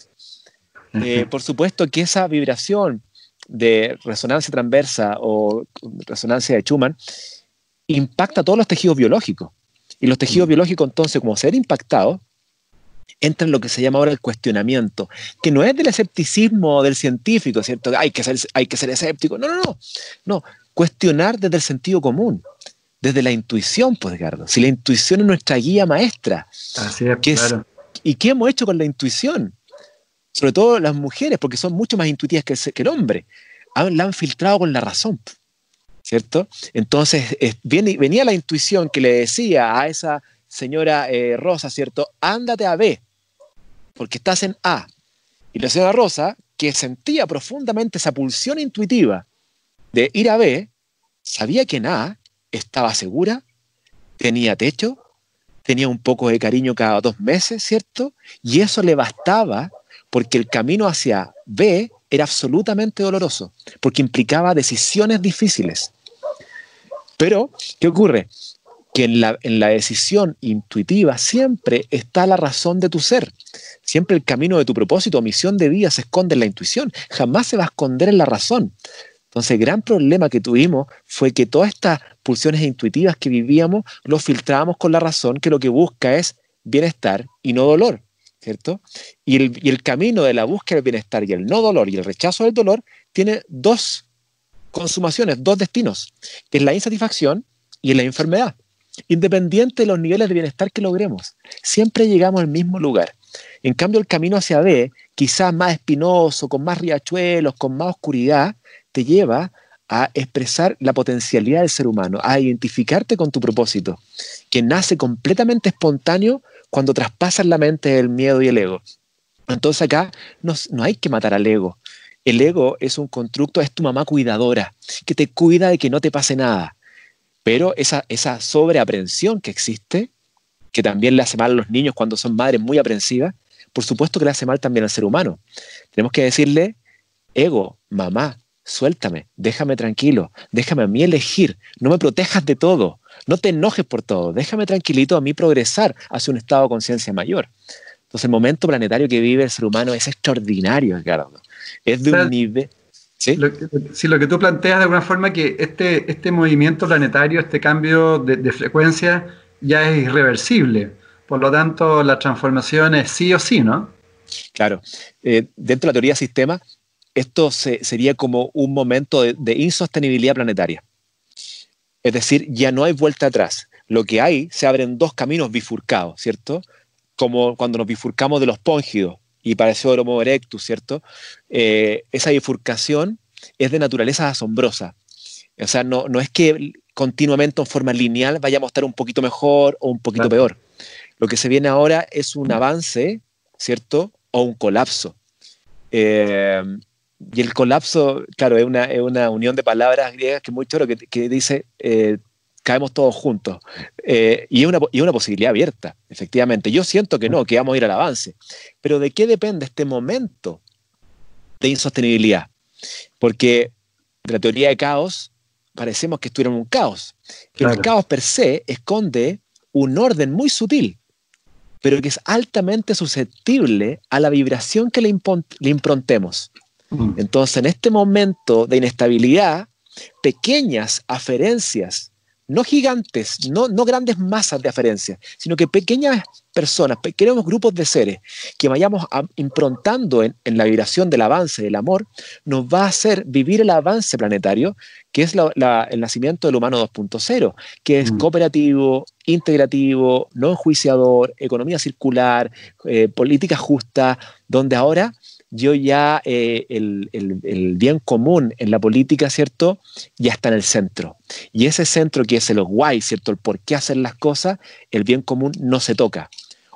eh, por supuesto que esa vibración de resonancia transversa o resonancia de Schumann impacta todos los tejidos biológicos. Y los tejidos mm. biológicos, entonces, como ser impactados, entra en lo que se llama ahora el cuestionamiento, que no es del escepticismo del científico, ¿cierto? Hay que ser, hay que ser escéptico. No, no, no. No, cuestionar desde el sentido común desde la intuición, pues, Edgardo. Si la intuición es nuestra guía maestra. Así es, claro. ¿Y qué hemos hecho con la intuición? Sobre todo las mujeres, porque son mucho más intuitivas que el, hombre. la han filtrado con la razón, ¿cierto? Entonces, venía la intuición que le decía a esa señora eh, Rosa, ¿cierto? Ándate a B, porque estás en A. Y la señora Rosa, que sentía profundamente esa pulsión intuitiva de ir a B, sabía que en A estaba segura, tenía techo, tenía un poco de cariño cada dos meses, ¿cierto? Y eso le bastaba porque el camino hacia B era absolutamente doloroso, porque implicaba decisiones difíciles. Pero, ¿qué ocurre? Que en la, en la, decisión intuitiva siempre está la razón de tu ser. Siempre el camino de tu propósito o misión de vida se esconde en la intuición. Jamás se va a esconder en la razón. Entonces, el gran problema que tuvimos fue que todas estas pulsiones intuitivas que vivíamos los filtrábamos con la razón que lo que busca es bienestar y no dolor. ¿cierto? Y el, camino de la búsqueda del bienestar y el no dolor y el rechazo del dolor tiene dos consumaciones, dos destinos, que es la insatisfacción y la enfermedad. Independiente de los niveles de bienestar que logremos, siempre llegamos al mismo lugar. En cambio, el camino hacia B, quizás más espinoso, con más riachuelos, con más oscuridad, te lleva a expresar la potencialidad del ser humano, a identificarte con tu propósito, que nace completamente espontáneo cuando traspasan la mente el miedo y el ego. Entonces acá no, hay que matar al ego. El ego es un constructo, es tu mamá cuidadora, que te cuida de que no te pase nada. Pero esa, esa sobreaprensión que existe, que también le hace mal a los niños cuando son madres muy aprensivas, por supuesto que le hace mal también al ser humano. Tenemos que decirle, ego, mamá, suéltame, déjame tranquilo, déjame a mí elegir, no me protejas de todo, no te enojes por todo, déjame tranquilito a mí progresar hacia un estado de conciencia mayor. Entonces el momento planetario que vive el ser humano es extraordinario, Ricardo. Es de un nivel... ¿Sí? Lo que, lo que tú planteas de alguna forma que este, este movimiento planetario, este cambio de, frecuencia ya es irreversible. Por lo tanto, la transformación es sí o sí, ¿no? Claro. Eh, dentro de la teoría sistema, esto sería como un momento de, insostenibilidad planetaria. Es decir, ya no hay vuelta atrás. Lo que hay, se abren dos caminos bifurcados, ¿cierto? Como cuando nos bifurcamos de los póngidos y pareció Homo erectus, ¿cierto? Eh, esa bifurcación es de naturaleza asombrosa. O sea, no, no es que continuamente en forma lineal vayamos a estar un poquito mejor o un poquito peor. Lo que se viene ahora es un avance, ¿cierto? O un colapso. Eh, y el colapso, claro, es una, es una unión de palabras griegas que es muy choro, que, que dice, eh, caemos todos juntos. Eh, y, es una, y una posibilidad abierta, efectivamente. Yo siento que no, que vamos a ir al avance. Pero ¿de qué depende este momento de insostenibilidad? Porque de la teoría de caos, parecemos que estuviéramos en un caos. El caos per se esconde un orden muy sutil, pero que es altamente susceptible a la vibración que le, le improntemos. Mm. Entonces, en este momento de inestabilidad, pequeñas aferencias, no gigantes, no, no grandes masas de aferencias, sino que pequeñas personas, pequeños grupos de seres que vayamos improntando en, la vibración del avance del amor, nos va a hacer vivir el avance planetario, que es el nacimiento del humano 2.0, que es mm. cooperativo, integrativo, no enjuiciador, economía circular, eh, política justa, donde ahora yo ya eh, el, bien común en la política, ¿cierto? Ya está en el centro. Y ese centro que es el guay, ¿cierto? El por qué hacer las cosas, el bien común no se toca.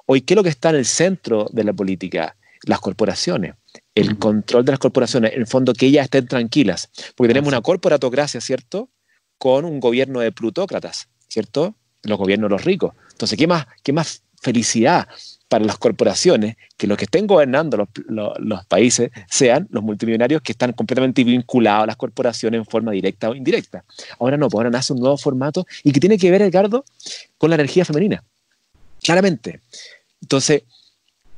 Hoy, ¿qué es lo que está en el centro de la política? Las corporaciones. El control de las corporaciones. En el fondo, que ellas estén tranquilas. Porque tenemos una corporatocracia, ¿cierto? Con un gobierno de plutócratas, ¿cierto? Los gobiernos de los ricos. Entonces, ¿qué más, qué más felicidad para las corporaciones que los que estén gobernando los, países sean los multimillonarios que están completamente vinculados a las corporaciones en forma directa o indirecta. Ahora no, pues ahora nace un nuevo formato y que tiene que ver, Edgardo, con la energía femenina. Claramente. Entonces,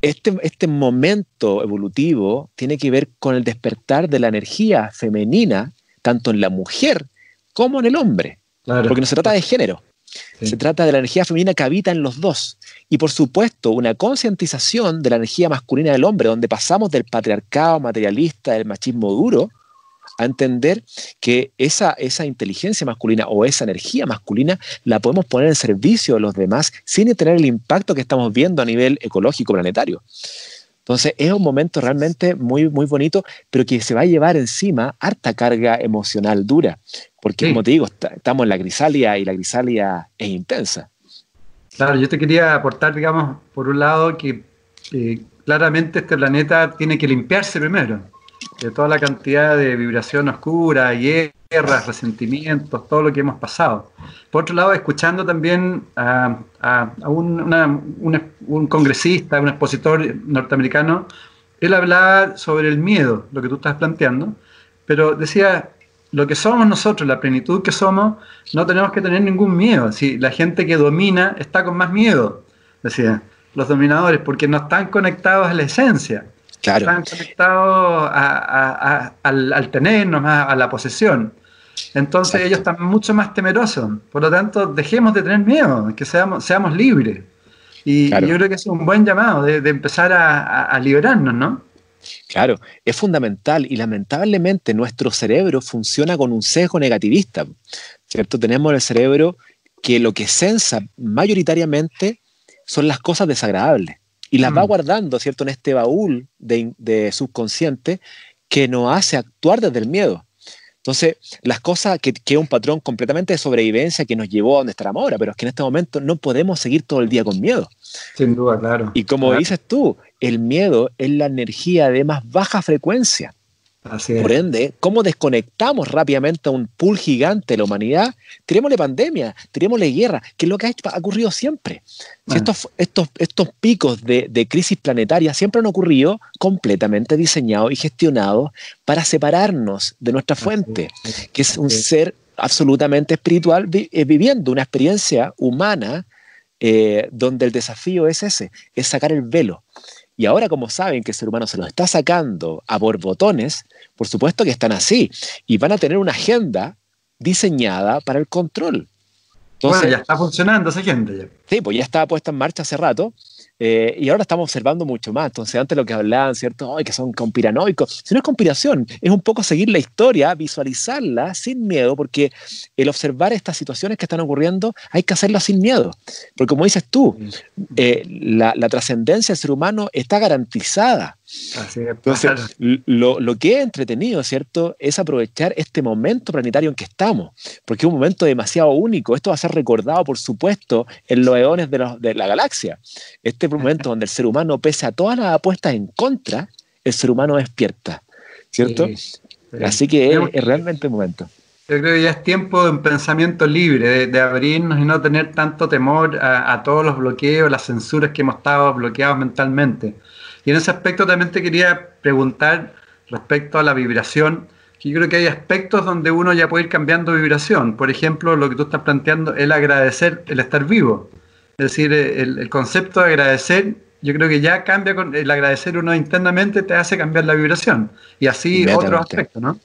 este, este momento evolutivo tiene que ver con el despertar de la energía femenina, tanto en la mujer como en el hombre. Porque no se trata de género. Se trata de la energía femenina que habita en los dos. Y por supuesto, una concientización de la energía masculina del hombre, donde pasamos del patriarcado materialista, del machismo duro, a entender que esa, esa inteligencia masculina o esa energía masculina la podemos poner en servicio de los demás sin tener el impacto que estamos viendo a nivel ecológico planetario. Entonces es un momento realmente muy, muy bonito, pero que se va a llevar encima harta carga emocional dura, porque como te digo, estamos en la grisalia y la grisalia es intensa. Claro, yo te quería aportar, digamos, por un lado que claramente este planeta tiene que limpiarse primero de toda la cantidad de vibración oscura y guerras, resentimientos, todo lo que hemos pasado. Por otro lado, escuchando también a, un, congresista, un expositor norteamericano, él hablaba sobre el miedo, lo que tú estás planteando, pero decía, lo que somos nosotros, la plenitud que somos, no tenemos que tener ningún miedo. Si la gente que domina está con más miedo, decía, los dominadores, porque no están conectados a la esencia. Están conectados al, tenernos, a, la posesión. Entonces ellos están mucho más temerosos. Por lo tanto, dejemos de tener miedo, que seamos, seamos libres. Y, yo creo que es un buen llamado de, empezar a, liberarnos, ¿no? Claro, es fundamental y lamentablemente nuestro cerebro funciona con un sesgo negativista, ¿cierto? Tenemos el cerebro que lo que sensa mayoritariamente son las cosas desagradables y las va mm. guardando, ¿cierto?, en este baúl de, subconsciente que nos hace actuar desde el miedo. Entonces, las cosas que, que, es un patrón completamente de sobrevivencia que nos llevó a donde estamos ahora, pero es que en este momento no podemos seguir todo el día con miedo. Sin duda, claro. Y como dices tú, el miedo es la energía de más baja frecuencia. Por ende, ¿cómo desconectamos rápidamente a un pool gigante de la humanidad? Tirémosle pandemia, tirémosle guerra, que es lo que ha ocurrido siempre. estos, estos, estos picos de, de, crisis planetaria siempre han ocurrido completamente diseñados y gestionados para separarnos de nuestra fuente, que es un ser absolutamente espiritual eh, viviendo una experiencia humana eh, donde el desafío es ese, es sacar el velo. Y ahora, como saben que el ser humano se lo está sacando a borbotones, por supuesto que están así. Y van a tener una agenda diseñada para el control. bueno, ya está funcionando esa agenda. Ya. Sí, pues ya estaba puesta en marcha hace rato. Eh, y ahora estamos observando mucho más. Entonces, antes lo que hablaban, ¿cierto? Ay, que son conspiranoicos. Si no es conspiración, es un poco seguir la historia, visualizarla sin miedo, porque el observar estas situaciones que están ocurriendo hay que hacerlo sin miedo. Porque, como dices tú, eh, la, la trascendencia del ser humano está garantizada. Entonces, lo, lo, que es entretenido, ¿cierto? Es aprovechar este momento planetario en que estamos, porque es un momento demasiado único. Esto va a ser recordado, por supuesto, en los eones de, de la galaxia. Este momento donde el ser humano, pese a todas las apuestas en contra, el ser humano despierta, ¿cierto? Así que es, realmente el momento. Yo creo que ya es tiempo de un pensamiento libre, de, abrirnos y no tener tanto temor a, a, todos los bloqueos, las censuras que hemos estado bloqueados mentalmente. Y en ese aspecto también te quería preguntar respecto a la vibración, que yo creo que hay aspectos donde uno ya puede ir cambiando vibración. Por ejemplo, lo que tú estás planteando, el agradecer, el estar vivo. Es decir, el, concepto de agradecer, yo creo que ya cambia con el agradecer uno internamente, te hace cambiar la vibración. Y así otros aspectos, ¿no?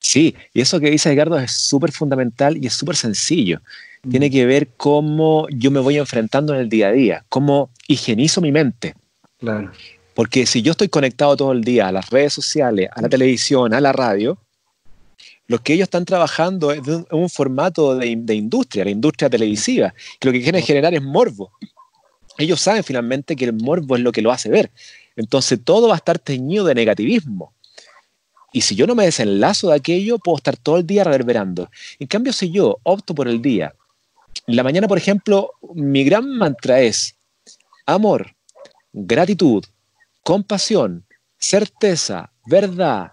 Sí, y eso que dice Edgardo es súper fundamental y es súper sencillo. Tiene mm. que ver cómo yo me voy enfrentando en el día a día, cómo higienizo mi mente. Claro. Porque si yo estoy conectado todo el día a las redes sociales, a la televisión, a la radio, lo que ellos están trabajando es un, formato de, industria, la industria televisiva, que lo que quieren generar es morbo. Ellos saben finalmente que el morbo es lo que lo hace ver. Entonces todo va a estar teñido de negativismo. Y si yo no me desenlazo de aquello, puedo estar todo el día reverberando. En cambio, si yo opto por el día, en la mañana, por ejemplo, mi gran mantra es amor, gratitud, compasión, certeza, verdad,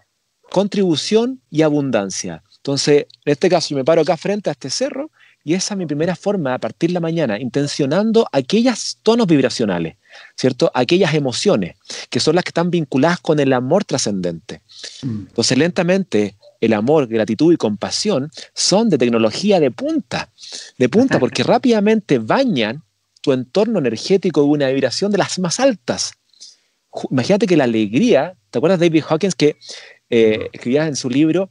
contribución y abundancia. Entonces, en este caso, yo me paro acá frente a este cerro y esa es mi primera forma de partir la mañana, intencionando aquellas tonos vibracionales, ¿cierto? Aquellas emociones que son las que están vinculadas con el amor trascendente. Mm. Entonces, lentamente, el amor, gratitud y compasión son de tecnología de punta, de punta, porque rápidamente bañan tu entorno energético de una vibración de las más altas imagínate que la alegría, ¿te acuerdas de David Hawkins que eh, escribía en su libro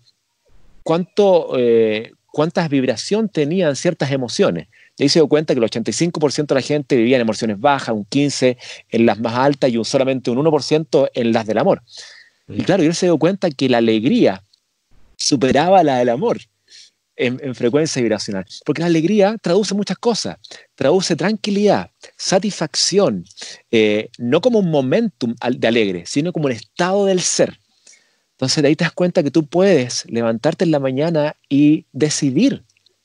cuánto, eh, cuántas vibración tenían ciertas emociones? Y ahí se dio cuenta que el 85% de la gente vivía en emociones bajas, un 15% en las más altas y un, solamente un 1% en las del amor. Y claro, él se dio cuenta que la alegría superaba la del amor en, frecuencia vibracional. Porque la alegría traduce muchas cosas. Traduce tranquilidad, satisfacción, eh, no como un momentum de alegre, sino como un estado del ser. Entonces de ahí te das cuenta que tú puedes levantarte en la mañana y decidir,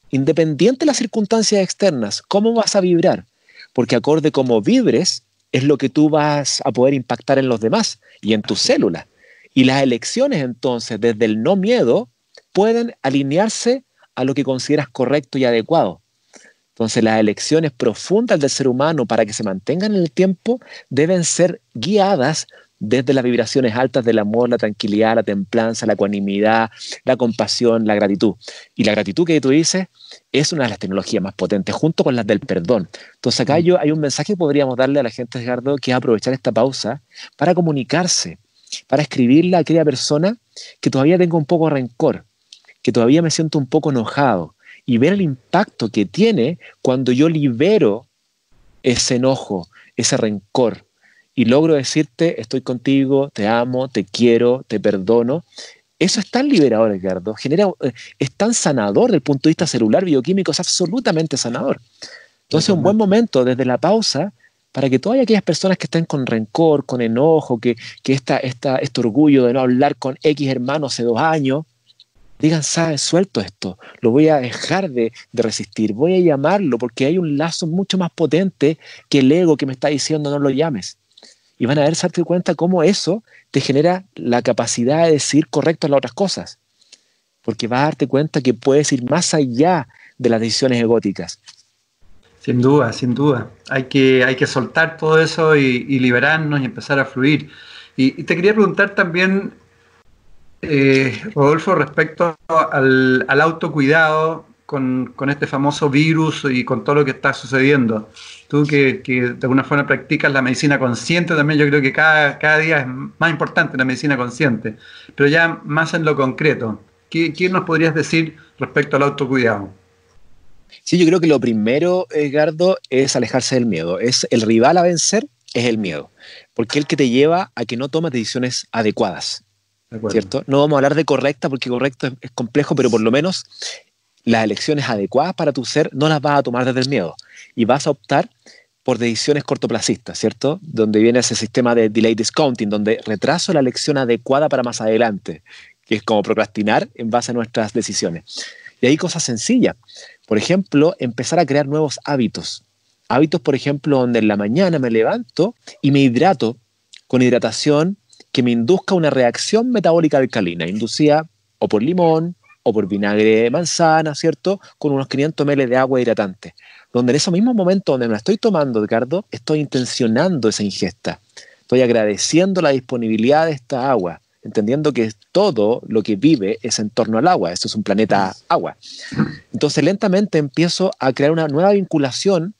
independiente de las circunstancias externas, cómo vas a vibrar. Porque acorde como vibres es lo que tú vas a poder impactar en los demás y en tus células. Y las elecciones entonces, desde el no miedo, pueden alinearse a lo que consideras correcto y adecuado. Entonces las elecciones profundas del ser humano para que se mantengan en el tiempo deben ser guiadas desde las vibraciones altas del amor, la tranquilidad, la templanza, la ecuanimidad, la compasión, la gratitud. Y la gratitud que tú dices es una de las tecnologías más potentes, junto con las del perdón. Entonces acá mm. yo, hay un mensaje que podríamos darle a la gente, Edgardo, que es aprovechar esta pausa para comunicarse, para escribirle a aquella persona que todavía tenga un poco de rencor, que todavía me siento un poco enojado, y ver el impacto que tiene cuando yo libero ese enojo, ese rencor, y logro decirte, estoy contigo, te amo, te quiero, te perdono. Eso es tan liberador, Edgardo. Genera, eh, es tan sanador desde el punto de vista celular, bioquímico, es absolutamente sanador. Entonces, un buen momento desde la pausa para que todas aquellas personas que estén con rencor, con enojo, que, que esta, esta, este orgullo de no hablar con X hermano hace dos años, digan, sabes, suelto esto, lo voy a dejar de, resistir, voy a llamarlo porque hay un lazo mucho más potente que el ego que me está diciendo no lo llames. Y van a ver, darte cuenta cómo eso te genera la capacidad de decir correcto las otras cosas. Porque vas a darte cuenta que puedes ir más allá de las decisiones egóticas. Sin duda, sin duda. Hay que, hay que soltar todo eso y, liberarnos y empezar a fluir. y te quería preguntar también eh, Rodolfo, respecto al, autocuidado con, este famoso virus y con todo lo que está sucediendo. Tú que, de alguna forma practicas la medicina consciente también, yo creo que cada, día es más importante la medicina consciente, pero ya más en lo concreto. ¿Qué, nos podrías decir respecto al autocuidado? Sí, yo creo que lo primero, Edgardo, es alejarse del miedo. Es el rival a vencer es el miedo, porque el que te lleva a que no tomes decisiones adecuadas. ¿Cierto? No vamos a hablar de correcta porque correcto es, complejo, pero por lo menos las elecciones adecuadas para tu ser no las vas a tomar desde el miedo y vas a optar por decisiones cortoplacistas, ¿cierto? Donde viene ese sistema de delay discounting, donde retraso la elección adecuada para más adelante, que es como procrastinar en base a nuestras decisiones. Y hay cosas sencillas. Por ejemplo, empezar a crear nuevos hábitos. Hábitos, por ejemplo, donde en la mañana me levanto y me hidrato con hidratación que me induzca una reacción metabólica alcalina, inducida o por limón o por vinagre de manzana, ¿cierto? Con unos 500 ml de agua hidratante. Donde en ese mismo momento donde me la estoy tomando, Ricardo, estoy intencionando esa ingesta. Estoy agradeciendo la disponibilidad de esta agua, entendiendo que todo lo que vive es en torno al agua. Esto es un planeta agua. Entonces lentamente empiezo a crear una nueva vinculación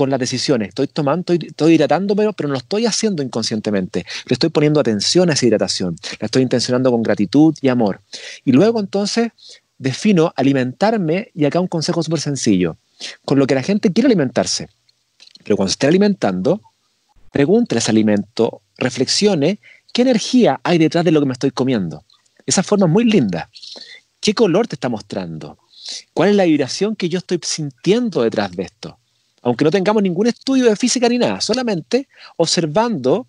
con las decisiones. Estoy tomando, estoy, estoy hidratándome, pero no lo estoy haciendo inconscientemente. Le estoy poniendo atención a esa hidratación. La estoy intencionando con gratitud y amor. Y luego entonces defino alimentarme, y acá un consejo súper sencillo, con lo que la gente quiere alimentarse. Pero cuando se esté alimentando, pregúntele ese alimento, reflexione qué energía hay detrás de lo que me estoy comiendo. Esa forma es muy linda. ¿Qué color te está mostrando? ¿Cuál es la vibración que yo estoy sintiendo detrás de esto? Aunque no tengamos ningún estudio de física ni nada, solamente observando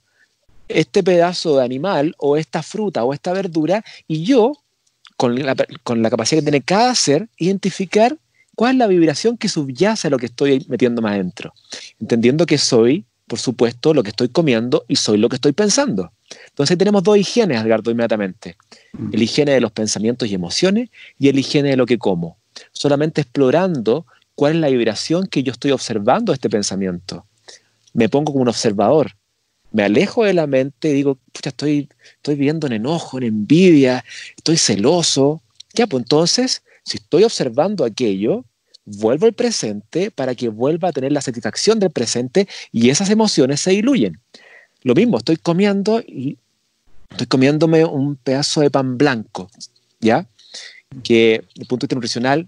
este pedazo de animal o esta fruta o esta verdura y yo, con la, con la capacidad que tiene cada ser, identificar cuál es la vibración que subyace a lo que estoy metiendo más adentro, entendiendo que soy, por supuesto, lo que estoy comiendo y soy lo que estoy pensando. Entonces tenemos dos higienes, Edgardo, inmediatamente. Mm. El higiene de los pensamientos y emociones y el higiene de lo que como. Solamente explorando cuál es la vibración que yo estoy observando este pensamiento. Me pongo como un observador. Me alejo de la mente y digo, pucha, estoy, estoy viviendo en enojo, en envidia, estoy celoso. Ya, pues entonces, si estoy observando aquello, vuelvo al presente para que vuelva a tener la satisfacción del presente y esas emociones se diluyen. Lo mismo, estoy comiendo y estoy comiéndome un pedazo de pan blanco, ¿ya? Que desde el punto de vista nutricional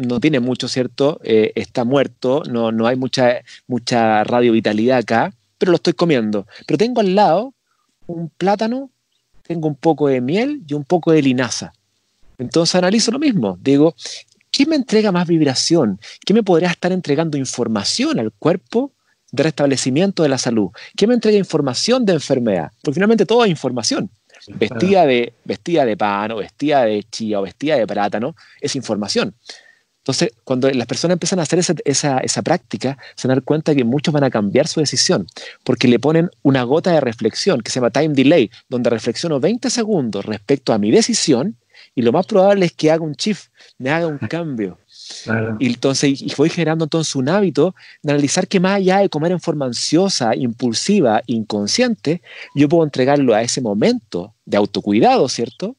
no tiene mucho, ¿cierto? Eh, está muerto, no, no hay mucha, mucha radiovitalidad acá, pero lo estoy comiendo. Pero tengo al lado un plátano, tengo un poco de miel y un poco de linaza. Entonces analizo lo mismo. Digo, ¿qué me entrega más vibración? ¿Qué me podría estar entregando información al cuerpo de restablecimiento de la salud? ¿Qué me entrega información de enfermedad? Porque finalmente todo es información. Vestida de, vestida de pan o vestida de chía o vestida de plátano es información. Entonces, cuando las personas empiezan a hacer esa, práctica, se dan cuenta que muchos van a cambiar su decisión, porque le ponen una gota de reflexión que se llama time delay, donde reflexiono 20 segundos respecto a mi decisión Y lo más probable es que haga un shift, me haga un <laughs> cambio. Y entonces y voy generando entonces un hábito de analizar que más allá de comer en forma ansiosa, impulsiva, inconsciente, yo puedo entregarlo a ese momento de autocuidado, ¿cierto?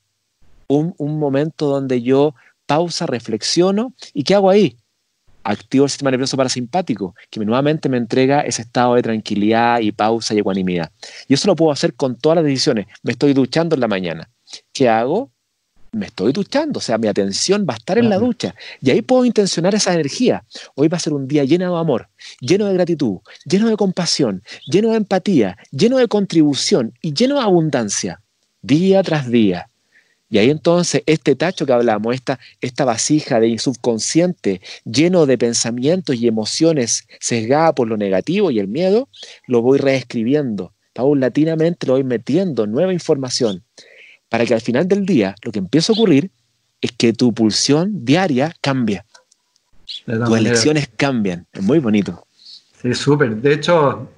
Un, un momento donde yo pausa, reflexiono y ¿qué hago ahí? activo el sistema nervioso parasimpático, que nuevamente me entrega ese estado de tranquilidad y pausa y ecuanimidad. Y eso lo puedo hacer con todas las decisiones. Me estoy duchando en la mañana. ¿Qué hago? Me estoy duchando, o sea, mi atención va a estar en la ducha. Y ahí puedo intencionar esa energía. Hoy va a ser un día lleno de amor, lleno de gratitud, lleno de compasión, lleno de empatía, lleno de contribución y lleno de abundancia, día tras día. Y ahí entonces este tacho que hablamos, esta, esta vasija de subconsciente lleno de pensamientos y emociones sesgada por lo negativo y el miedo, lo voy reescribiendo. Paulatinamente lo voy metiendo nueva información para que al final del día lo que empieza a ocurrir es que tu pulsión diaria cambia. Tus elecciones cambian. Es muy bonito. Sí, súper. De hecho,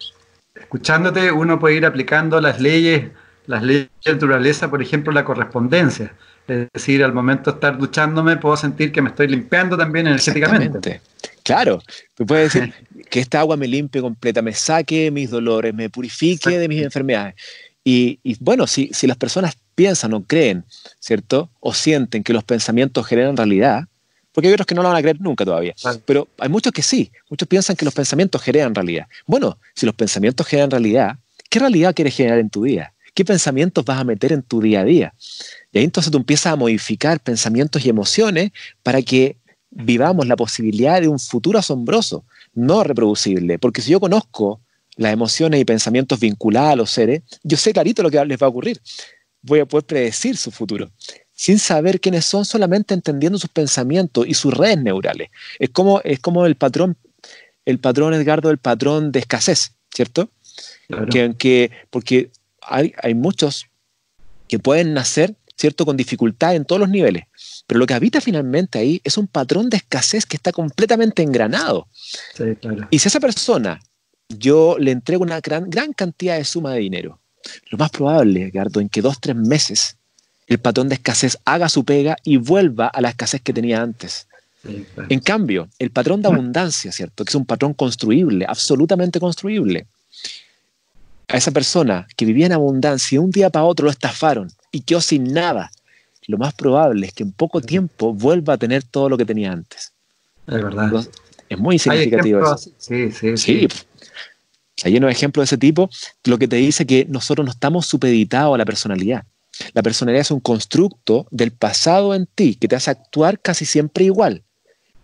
escuchándote, uno puede ir aplicando las leyes las leyes de naturaleza, por ejemplo, la correspondencia. Es decir, al momento de estar duchándome, puedo sentir que me estoy limpiando también energéticamente. Claro, tú puedes decir <laughs> que esta agua me limpie completa, me saque mis dolores, me purifique de mis enfermedades. Y, bueno, si, si las personas piensan o creen, ¿cierto? O sienten que los pensamientos generan realidad, porque hay otros que no lo van a creer nunca todavía, pero hay muchos que sí, muchos piensan que los pensamientos generan realidad. Bueno, si los pensamientos generan realidad, ¿qué realidad quieres generar en tu vida? ¿Qué pensamientos vas a meter en tu día a día? Y ahí entonces tú empiezas a modificar pensamientos y emociones para que vivamos la posibilidad de un futuro asombroso, no reproducible. Porque si yo conozco las emociones y pensamientos vinculados a los seres, yo sé clarito lo que les va a ocurrir. Voy a poder predecir su futuro sin saber quiénes son, solamente entendiendo sus pensamientos y sus redes neurales. Es como, es como el patrón, el patrón, Edgardo, el patrón de escasez, ¿cierto? Que, que, porque hay, muchos que pueden nacer, ¿cierto?, con dificultad en todos los niveles. Pero lo que habita finalmente ahí es un patrón de escasez que está completamente engranado. Y si a esa persona yo le entrego una gran, gran cantidad de suma de dinero, lo más probable, Gardo, en que dos, tres meses el patrón de escasez haga su pega y vuelva a la escasez que tenía antes. En cambio, el patrón de abundancia, ¿cierto? Que es un patrón construible, absolutamente construible a esa persona que vivía en abundancia y un día para otro lo estafaron y quedó sin nada, lo más probable es que en poco tiempo vuelva a tener todo lo que tenía antes. Es verdad. es muy significativo eso. Sí, sí, sí. Está lleno de ejemplos de ese tipo, lo que te dice que nosotros no estamos supeditados a la personalidad. La personalidad es un constructo del pasado en ti que te hace actuar casi siempre igual.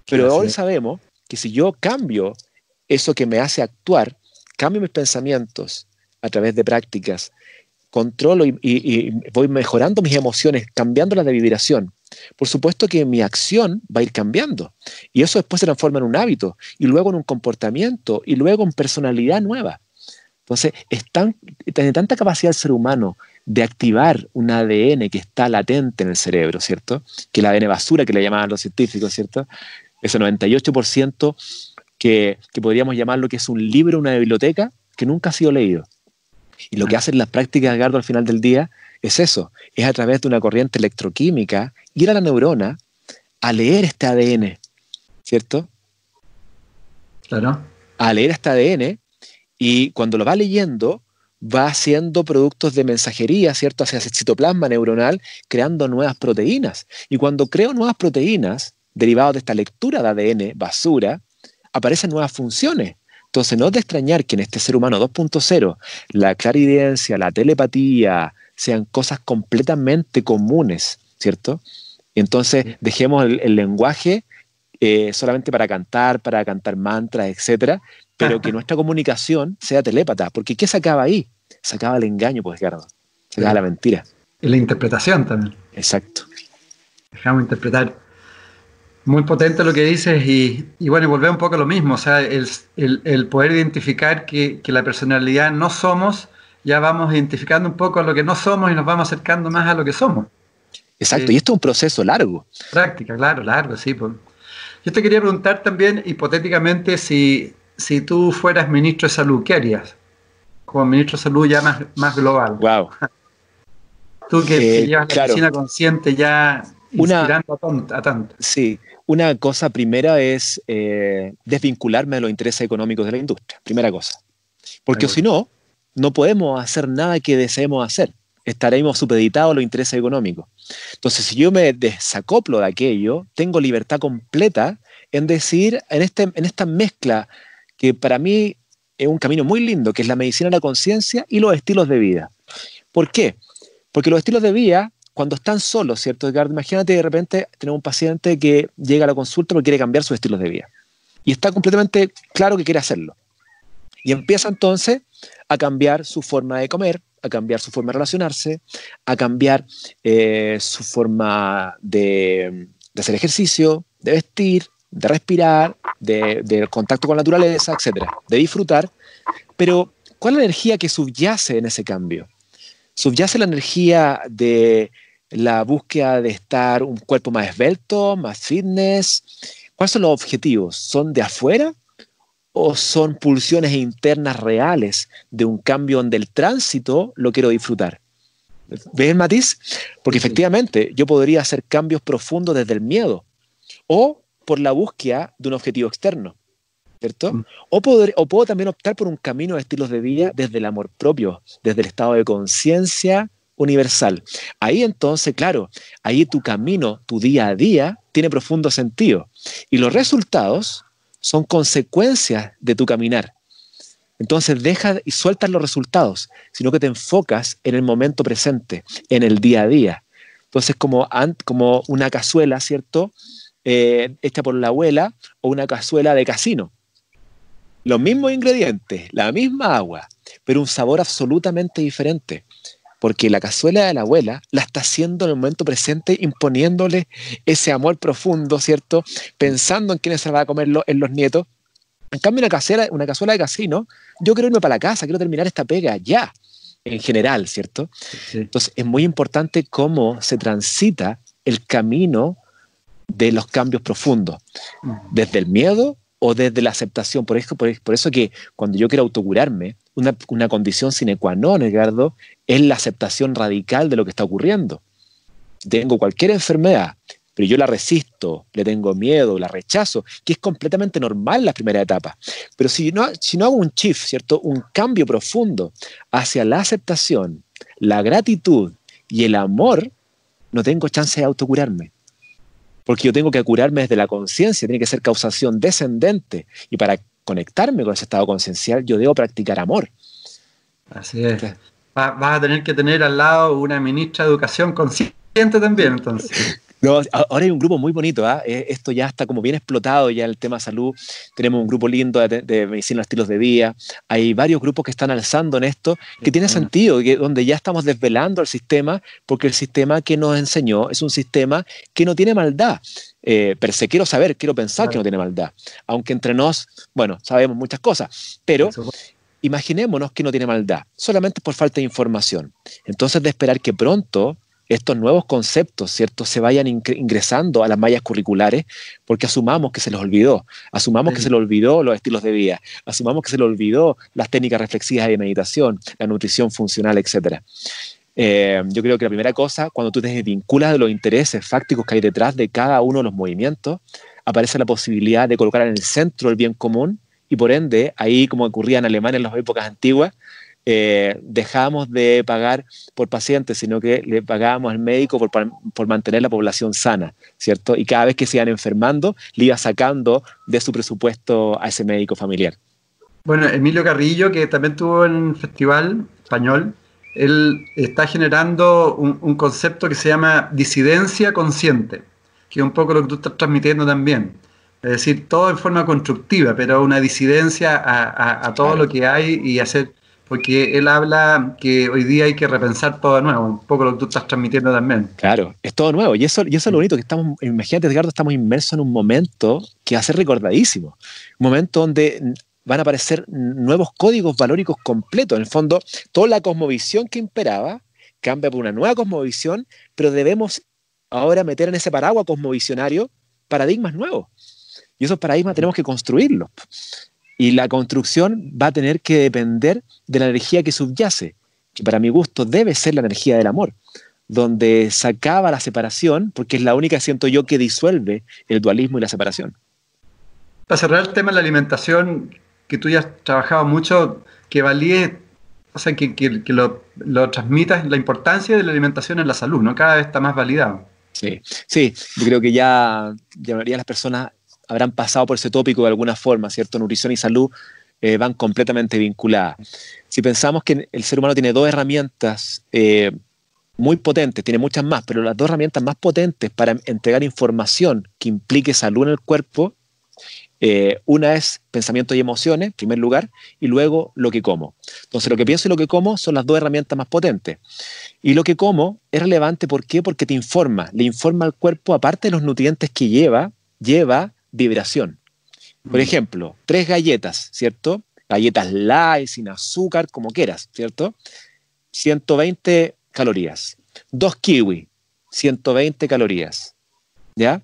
Pero hoy sabemos que si yo cambio eso que me hace actuar, cambio mis pensamientos, a través de prácticas, controlo y, voy mejorando mis emociones, cambiándolas de vibración, por supuesto que mi acción va a ir cambiando. Y eso después se transforma en un hábito, y luego en un comportamiento, y luego en personalidad nueva. Entonces, es tiene tanta capacidad el ser humano de activar un ADN que está latente en el cerebro, ¿cierto? Que el ADN basura que le llamaban los científicos, ¿cierto? Ese 98% que, que podríamos llamar lo que es un libro, una biblioteca, que nunca ha sido leído. Y lo que hacen las prácticas de Gardo al final del día es eso, es a través de una corriente electroquímica ir a la neurona a leer este ADN, ¿cierto? Claro. A leer este ADN y cuando lo va leyendo va haciendo productos de mensajería, ¿cierto? Hacia el citoplasma neuronal, creando nuevas proteínas. Y cuando creo nuevas proteínas derivadas de esta lectura de ADN basura, aparecen nuevas funciones. Entonces, no es de extrañar que en este ser humano 2.0 la claridencia, la telepatía sean cosas completamente comunes, ¿cierto? Entonces, dejemos el, lenguaje eh, solamente para cantar, para cantar mantras, etcétera, pero que nuestra comunicación sea telépata, porque ¿qué se acaba ahí? Se acaba el engaño, pues, Ricardo. Se acaba la mentira. Y la interpretación también. Exacto. Dejamos interpretar muy potente lo que dices y, bueno, y volver un poco a lo mismo, o sea, el, poder identificar que, la personalidad no somos, ya vamos identificando un poco a lo que no somos y nos vamos acercando más a lo que somos. Exacto, y esto es un proceso largo. Práctica, claro, largo, sí. Pues. Yo te quería preguntar también, hipotéticamente, si, si tú fueras ministro de salud, ¿qué harías? Como ministro de salud ya más, global. Wow. Tú que, eh, llevas la medicina consciente ya Una, a tanto. Sí, una cosa primera es eh, desvincularme de los intereses económicos de la industria, primera cosa. Porque si no, no podemos hacer nada que deseemos hacer. Estaremos supeditados a los intereses económicos. Entonces, si yo me desacoplo de aquello, tengo libertad completa en decir, en, este, en esta mezcla que para mí es un camino muy lindo, que es la medicina de la conciencia y los estilos de vida. ¿Por qué? Porque los estilos de vida cuando están solos, ¿cierto, Edgardo? Imagínate de repente tener un paciente que llega a la consulta porque quiere cambiar sus estilos de vida. Y está completamente claro que quiere hacerlo. Y empieza entonces a cambiar su forma de comer, a cambiar su forma de relacionarse, a cambiar eh, su forma de, hacer ejercicio, de vestir, de respirar, de, de, contacto con la naturaleza, etcétera, de disfrutar. Pero, ¿cuál es la energía que subyace en ese cambio? Subyace la energía de la búsqueda de estar un cuerpo más esbelto, más fitness. ¿Cuáles son los objetivos? ¿Son de afuera o son pulsiones internas reales de un cambio donde el tránsito lo quiero disfrutar? ¿Ves el matiz? Porque efectivamente yo podría hacer cambios profundos desde el miedo o por la búsqueda de un objetivo externo, ¿cierto? Mm. O, o puedo también optar por un camino de estilos de vida desde el amor propio, desde el estado de conciencia universal. Ahí entonces, claro, ahí tu camino, tu día a día, tiene profundo sentido. Y los resultados son consecuencias de tu caminar. Entonces deja y sueltas los resultados, sino que te enfocas en el momento presente, en el día a día. Entonces, como, como una cazuela, ¿cierto? Eh, hecha por la abuela o una cazuela de casino. Los mismos ingredientes, la misma agua, pero un sabor absolutamente diferente porque la cazuela de la abuela la está haciendo en el momento presente, imponiéndole ese amor profundo, ¿cierto? Pensando en quiénes se va a comer en los nietos. En cambio, una, casera, una cazuela de casino, yo quiero irme para la casa, quiero terminar esta pega ya, en general, ¿cierto? Entonces, es muy importante cómo se transita el camino de los cambios profundos, desde el miedo o desde la aceptación. Por eso, por, eso que cuando yo quiero autocurarme, una, una, condición sine qua non, Edgardo, es la aceptación radical de lo que está ocurriendo. Tengo cualquier enfermedad, pero yo la resisto, le tengo miedo, la rechazo, que es completamente normal en la primera etapa. Pero si no, si no hago un shift, ¿cierto? Un cambio profundo hacia la aceptación, la gratitud y el amor, no tengo chance de autocurarme porque yo tengo que curarme desde la conciencia, tiene que ser causación descendente. Y para conectarme con ese estado conciencial, yo debo practicar amor. Así es. Vas a tener que tener al lado una ministra de educación consciente también, entonces. <laughs> No, ahora hay un grupo muy bonito, ¿ah? Eh, esto ya está como bien explotado ya el tema salud. Tenemos un grupo lindo de, de medicina estilos de vida. Hay varios grupos que están alzando en esto, que tiene sentido, que, donde ya estamos desvelando el sistema, porque el sistema que nos enseñó es un sistema que no tiene maldad. Eh, pero se quiero saber, quiero pensar que no tiene maldad. Aunque entre nos, bueno, sabemos muchas cosas, pero imaginémonos que no tiene maldad, solamente por falta de información. Entonces, de esperar que pronto estos nuevos conceptos, ¿cierto?, se vayan ingresando a las mallas curriculares porque asumamos que se les olvidó, asumamos que se les olvidó los estilos de vida, asumamos que se les olvidó las técnicas reflexivas de meditación, la nutrición funcional, etc. Eh, yo creo que la primera cosa, cuando tú te desvinculas de los intereses fácticos que hay detrás de cada uno de los movimientos, aparece la posibilidad de colocar en el centro el bien común y por ende, ahí como ocurría en Alemania en las épocas antiguas, eh, dejamos de pagar por pacientes, sino que le pagábamos al médico por, mantener la población sana, ¿cierto? Y cada vez que se iban enfermando, le iba sacando de su presupuesto a ese médico familiar. Bueno, Emilio Carrillo, que también tuvo en un festival español, él está generando un, un, concepto que se llama disidencia consciente, que es un poco lo que tú estás transmitiendo también. Es decir, todo en forma constructiva, pero una disidencia a, a, todo lo que hay y hacer porque él habla que hoy día hay que repensar todo de nuevo, un poco lo que tú estás transmitiendo también. Claro, es todo nuevo, y eso, y eso es lo bonito, que estamos, imagínate Edgardo, estamos inmersos en un momento que va a ser recordadísimo, un momento donde van a aparecer nuevos códigos valóricos completos, en el fondo, toda la cosmovisión que imperaba cambia por una nueva cosmovisión, pero debemos ahora meter en ese paraguas cosmovisionario paradigmas nuevos. Y esos paradigmas tenemos que construirlos. Y la construcción va a tener que depender de la energía que subyace, que para mi gusto debe ser la energía del amor. donde sacaba la separación, porque es la única, siento yo, que disuelve el dualismo y la separación. Para cerrar el tema de la alimentación, que tú ya has trabajado mucho, que valíe, o sea, que, lo, lo, transmitas la importancia de la alimentación en la salud, ¿no? Cada vez está más validado. Sí, sí, yo creo que ya, mayoría de las personas habrán pasado por ese tópico de alguna forma, ¿cierto? Nutrición y salud eh, van completamente vinculadas. Si pensamos que el ser humano tiene dos herramientas eh, muy potentes, tiene muchas más, pero las dos herramientas más potentes para entregar información que implique salud en el cuerpo eh, una es pensamiento y emociones, en primer lugar, y luego lo que como. Entonces, lo que pienso y lo que como son las dos herramientas más potentes. Y lo que como es relevante, ¿por qué? Porque te informa, le informa al cuerpo, aparte de los nutrientes que lleva, lleva vibración. Por mm. ejemplo, tres galletas, ¿cierto? Galletas light, sin azúcar, como quieras, ¿cierto? 120 calorías. Dos kiwi, 120 calorías. ¿Ya?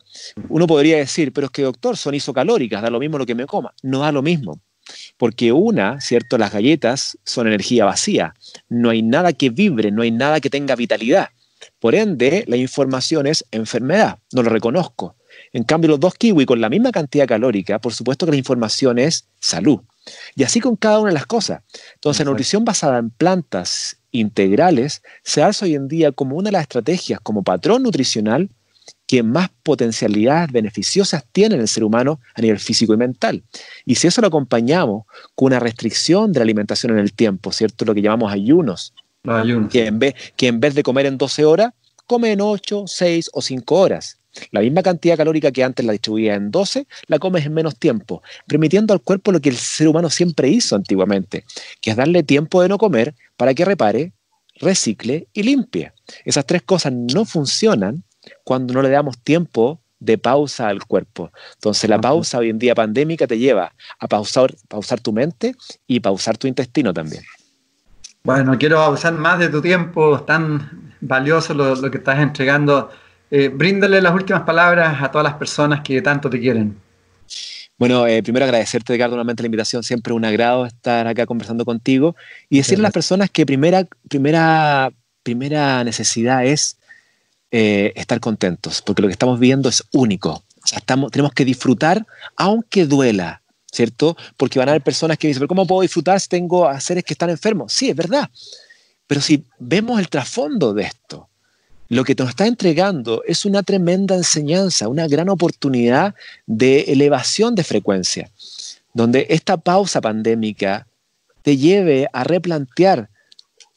Uno podría decir, pero es que doctor, son isocalóricas, da lo mismo lo que me coma. No da lo mismo. Porque una, ¿cierto? Las galletas son energía vacía. No hay nada que vibre, no hay nada que tenga vitalidad. Por ende, la información es enfermedad, no lo reconozco. En cambio, los dos kiwi con la misma cantidad calórica, por supuesto que la información es salud. Y así con cada una de las cosas. Entonces, la nutrición basada en plantas integrales se alza hoy en día como una de las estrategias, como patrón nutricional que más potencialidades beneficiosas tiene el ser humano a nivel físico y mental. Y si eso lo acompañamos con una restricción de la alimentación en el tiempo, ¿cierto? Lo que llamamos ayunos. Que, en vez, que en vez de comer en 12 horas, come en 8, 6 o 5 horas. La misma cantidad calórica que antes la distribuía en 12, la comes en menos tiempo, permitiendo al cuerpo lo que el ser humano siempre hizo antiguamente, que es darle tiempo de no comer para que repare, recicle y limpie. Esas tres cosas no funcionan cuando no le damos tiempo de pausa al cuerpo. Entonces la pausa hoy en día pandémica te lleva a pausar, pausar tu mente y pausar tu intestino también. Bueno, quiero abusar más de tu tiempo, tan valioso lo, que estás entregando. Eh, bríndale las últimas palabras a todas las personas que tanto te quieren. Bueno, eh, primero agradecerte, Ricardo, nuevamente la invitación. Siempre un agrado estar acá conversando contigo y decirle a las personas que primera, primera, primera necesidad es eh, estar contentos, porque lo que estamos viendo es único. estamos, tenemos que disfrutar, aunque duela, ¿cierto? Porque van a haber personas que dicen, pero ¿cómo puedo disfrutar si tengo a seres que están enfermos? Sí, es verdad. Pero si vemos el trasfondo de esto, lo que nos está entregando es una tremenda enseñanza, una gran oportunidad de elevación de frecuencia, donde esta pausa pandémica te lleve a replantear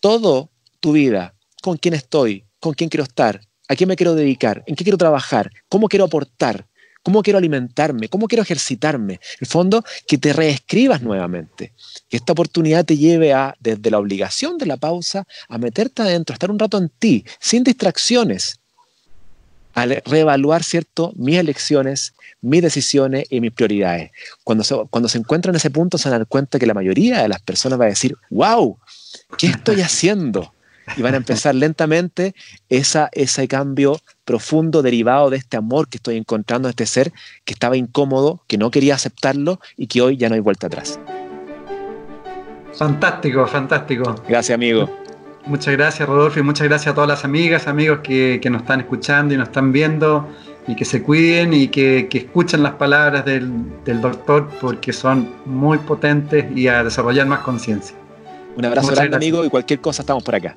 todo tu vida, con quién estoy, con quién quiero estar, ¿A qué me quiero dedicar? ¿En qué quiero trabajar? ¿Cómo quiero aportar? ¿Cómo quiero alimentarme? ¿Cómo quiero ejercitarme? En el fondo, que te reescribas nuevamente. Que esta oportunidad te lleve a, desde la obligación de la pausa, a meterte adentro, a estar un rato en ti, sin distracciones, a reevaluar, ¿cierto?, mis elecciones, mis decisiones y mis prioridades. Cuando se, cuando se encuentran en ese punto, se dan cuenta que la mayoría de las personas va a decir, wow, ¿qué estoy <laughs> haciendo? Y van a empezar lentamente esa, ese cambio profundo derivado de este amor que estoy encontrando en este ser que estaba incómodo, que no quería aceptarlo y que hoy ya no hay vuelta atrás. Fantástico, fantástico. Gracias, amigo. Muchas gracias, Rodolfo, y muchas gracias a todas las amigas, amigos que, nos están escuchando y nos están viendo, y que se cuiden y que, escuchen las palabras del, del doctor porque son muy potentes y a desarrollar más conciencia. Un abrazo grande, amigo, y cualquier cosa estamos por acá.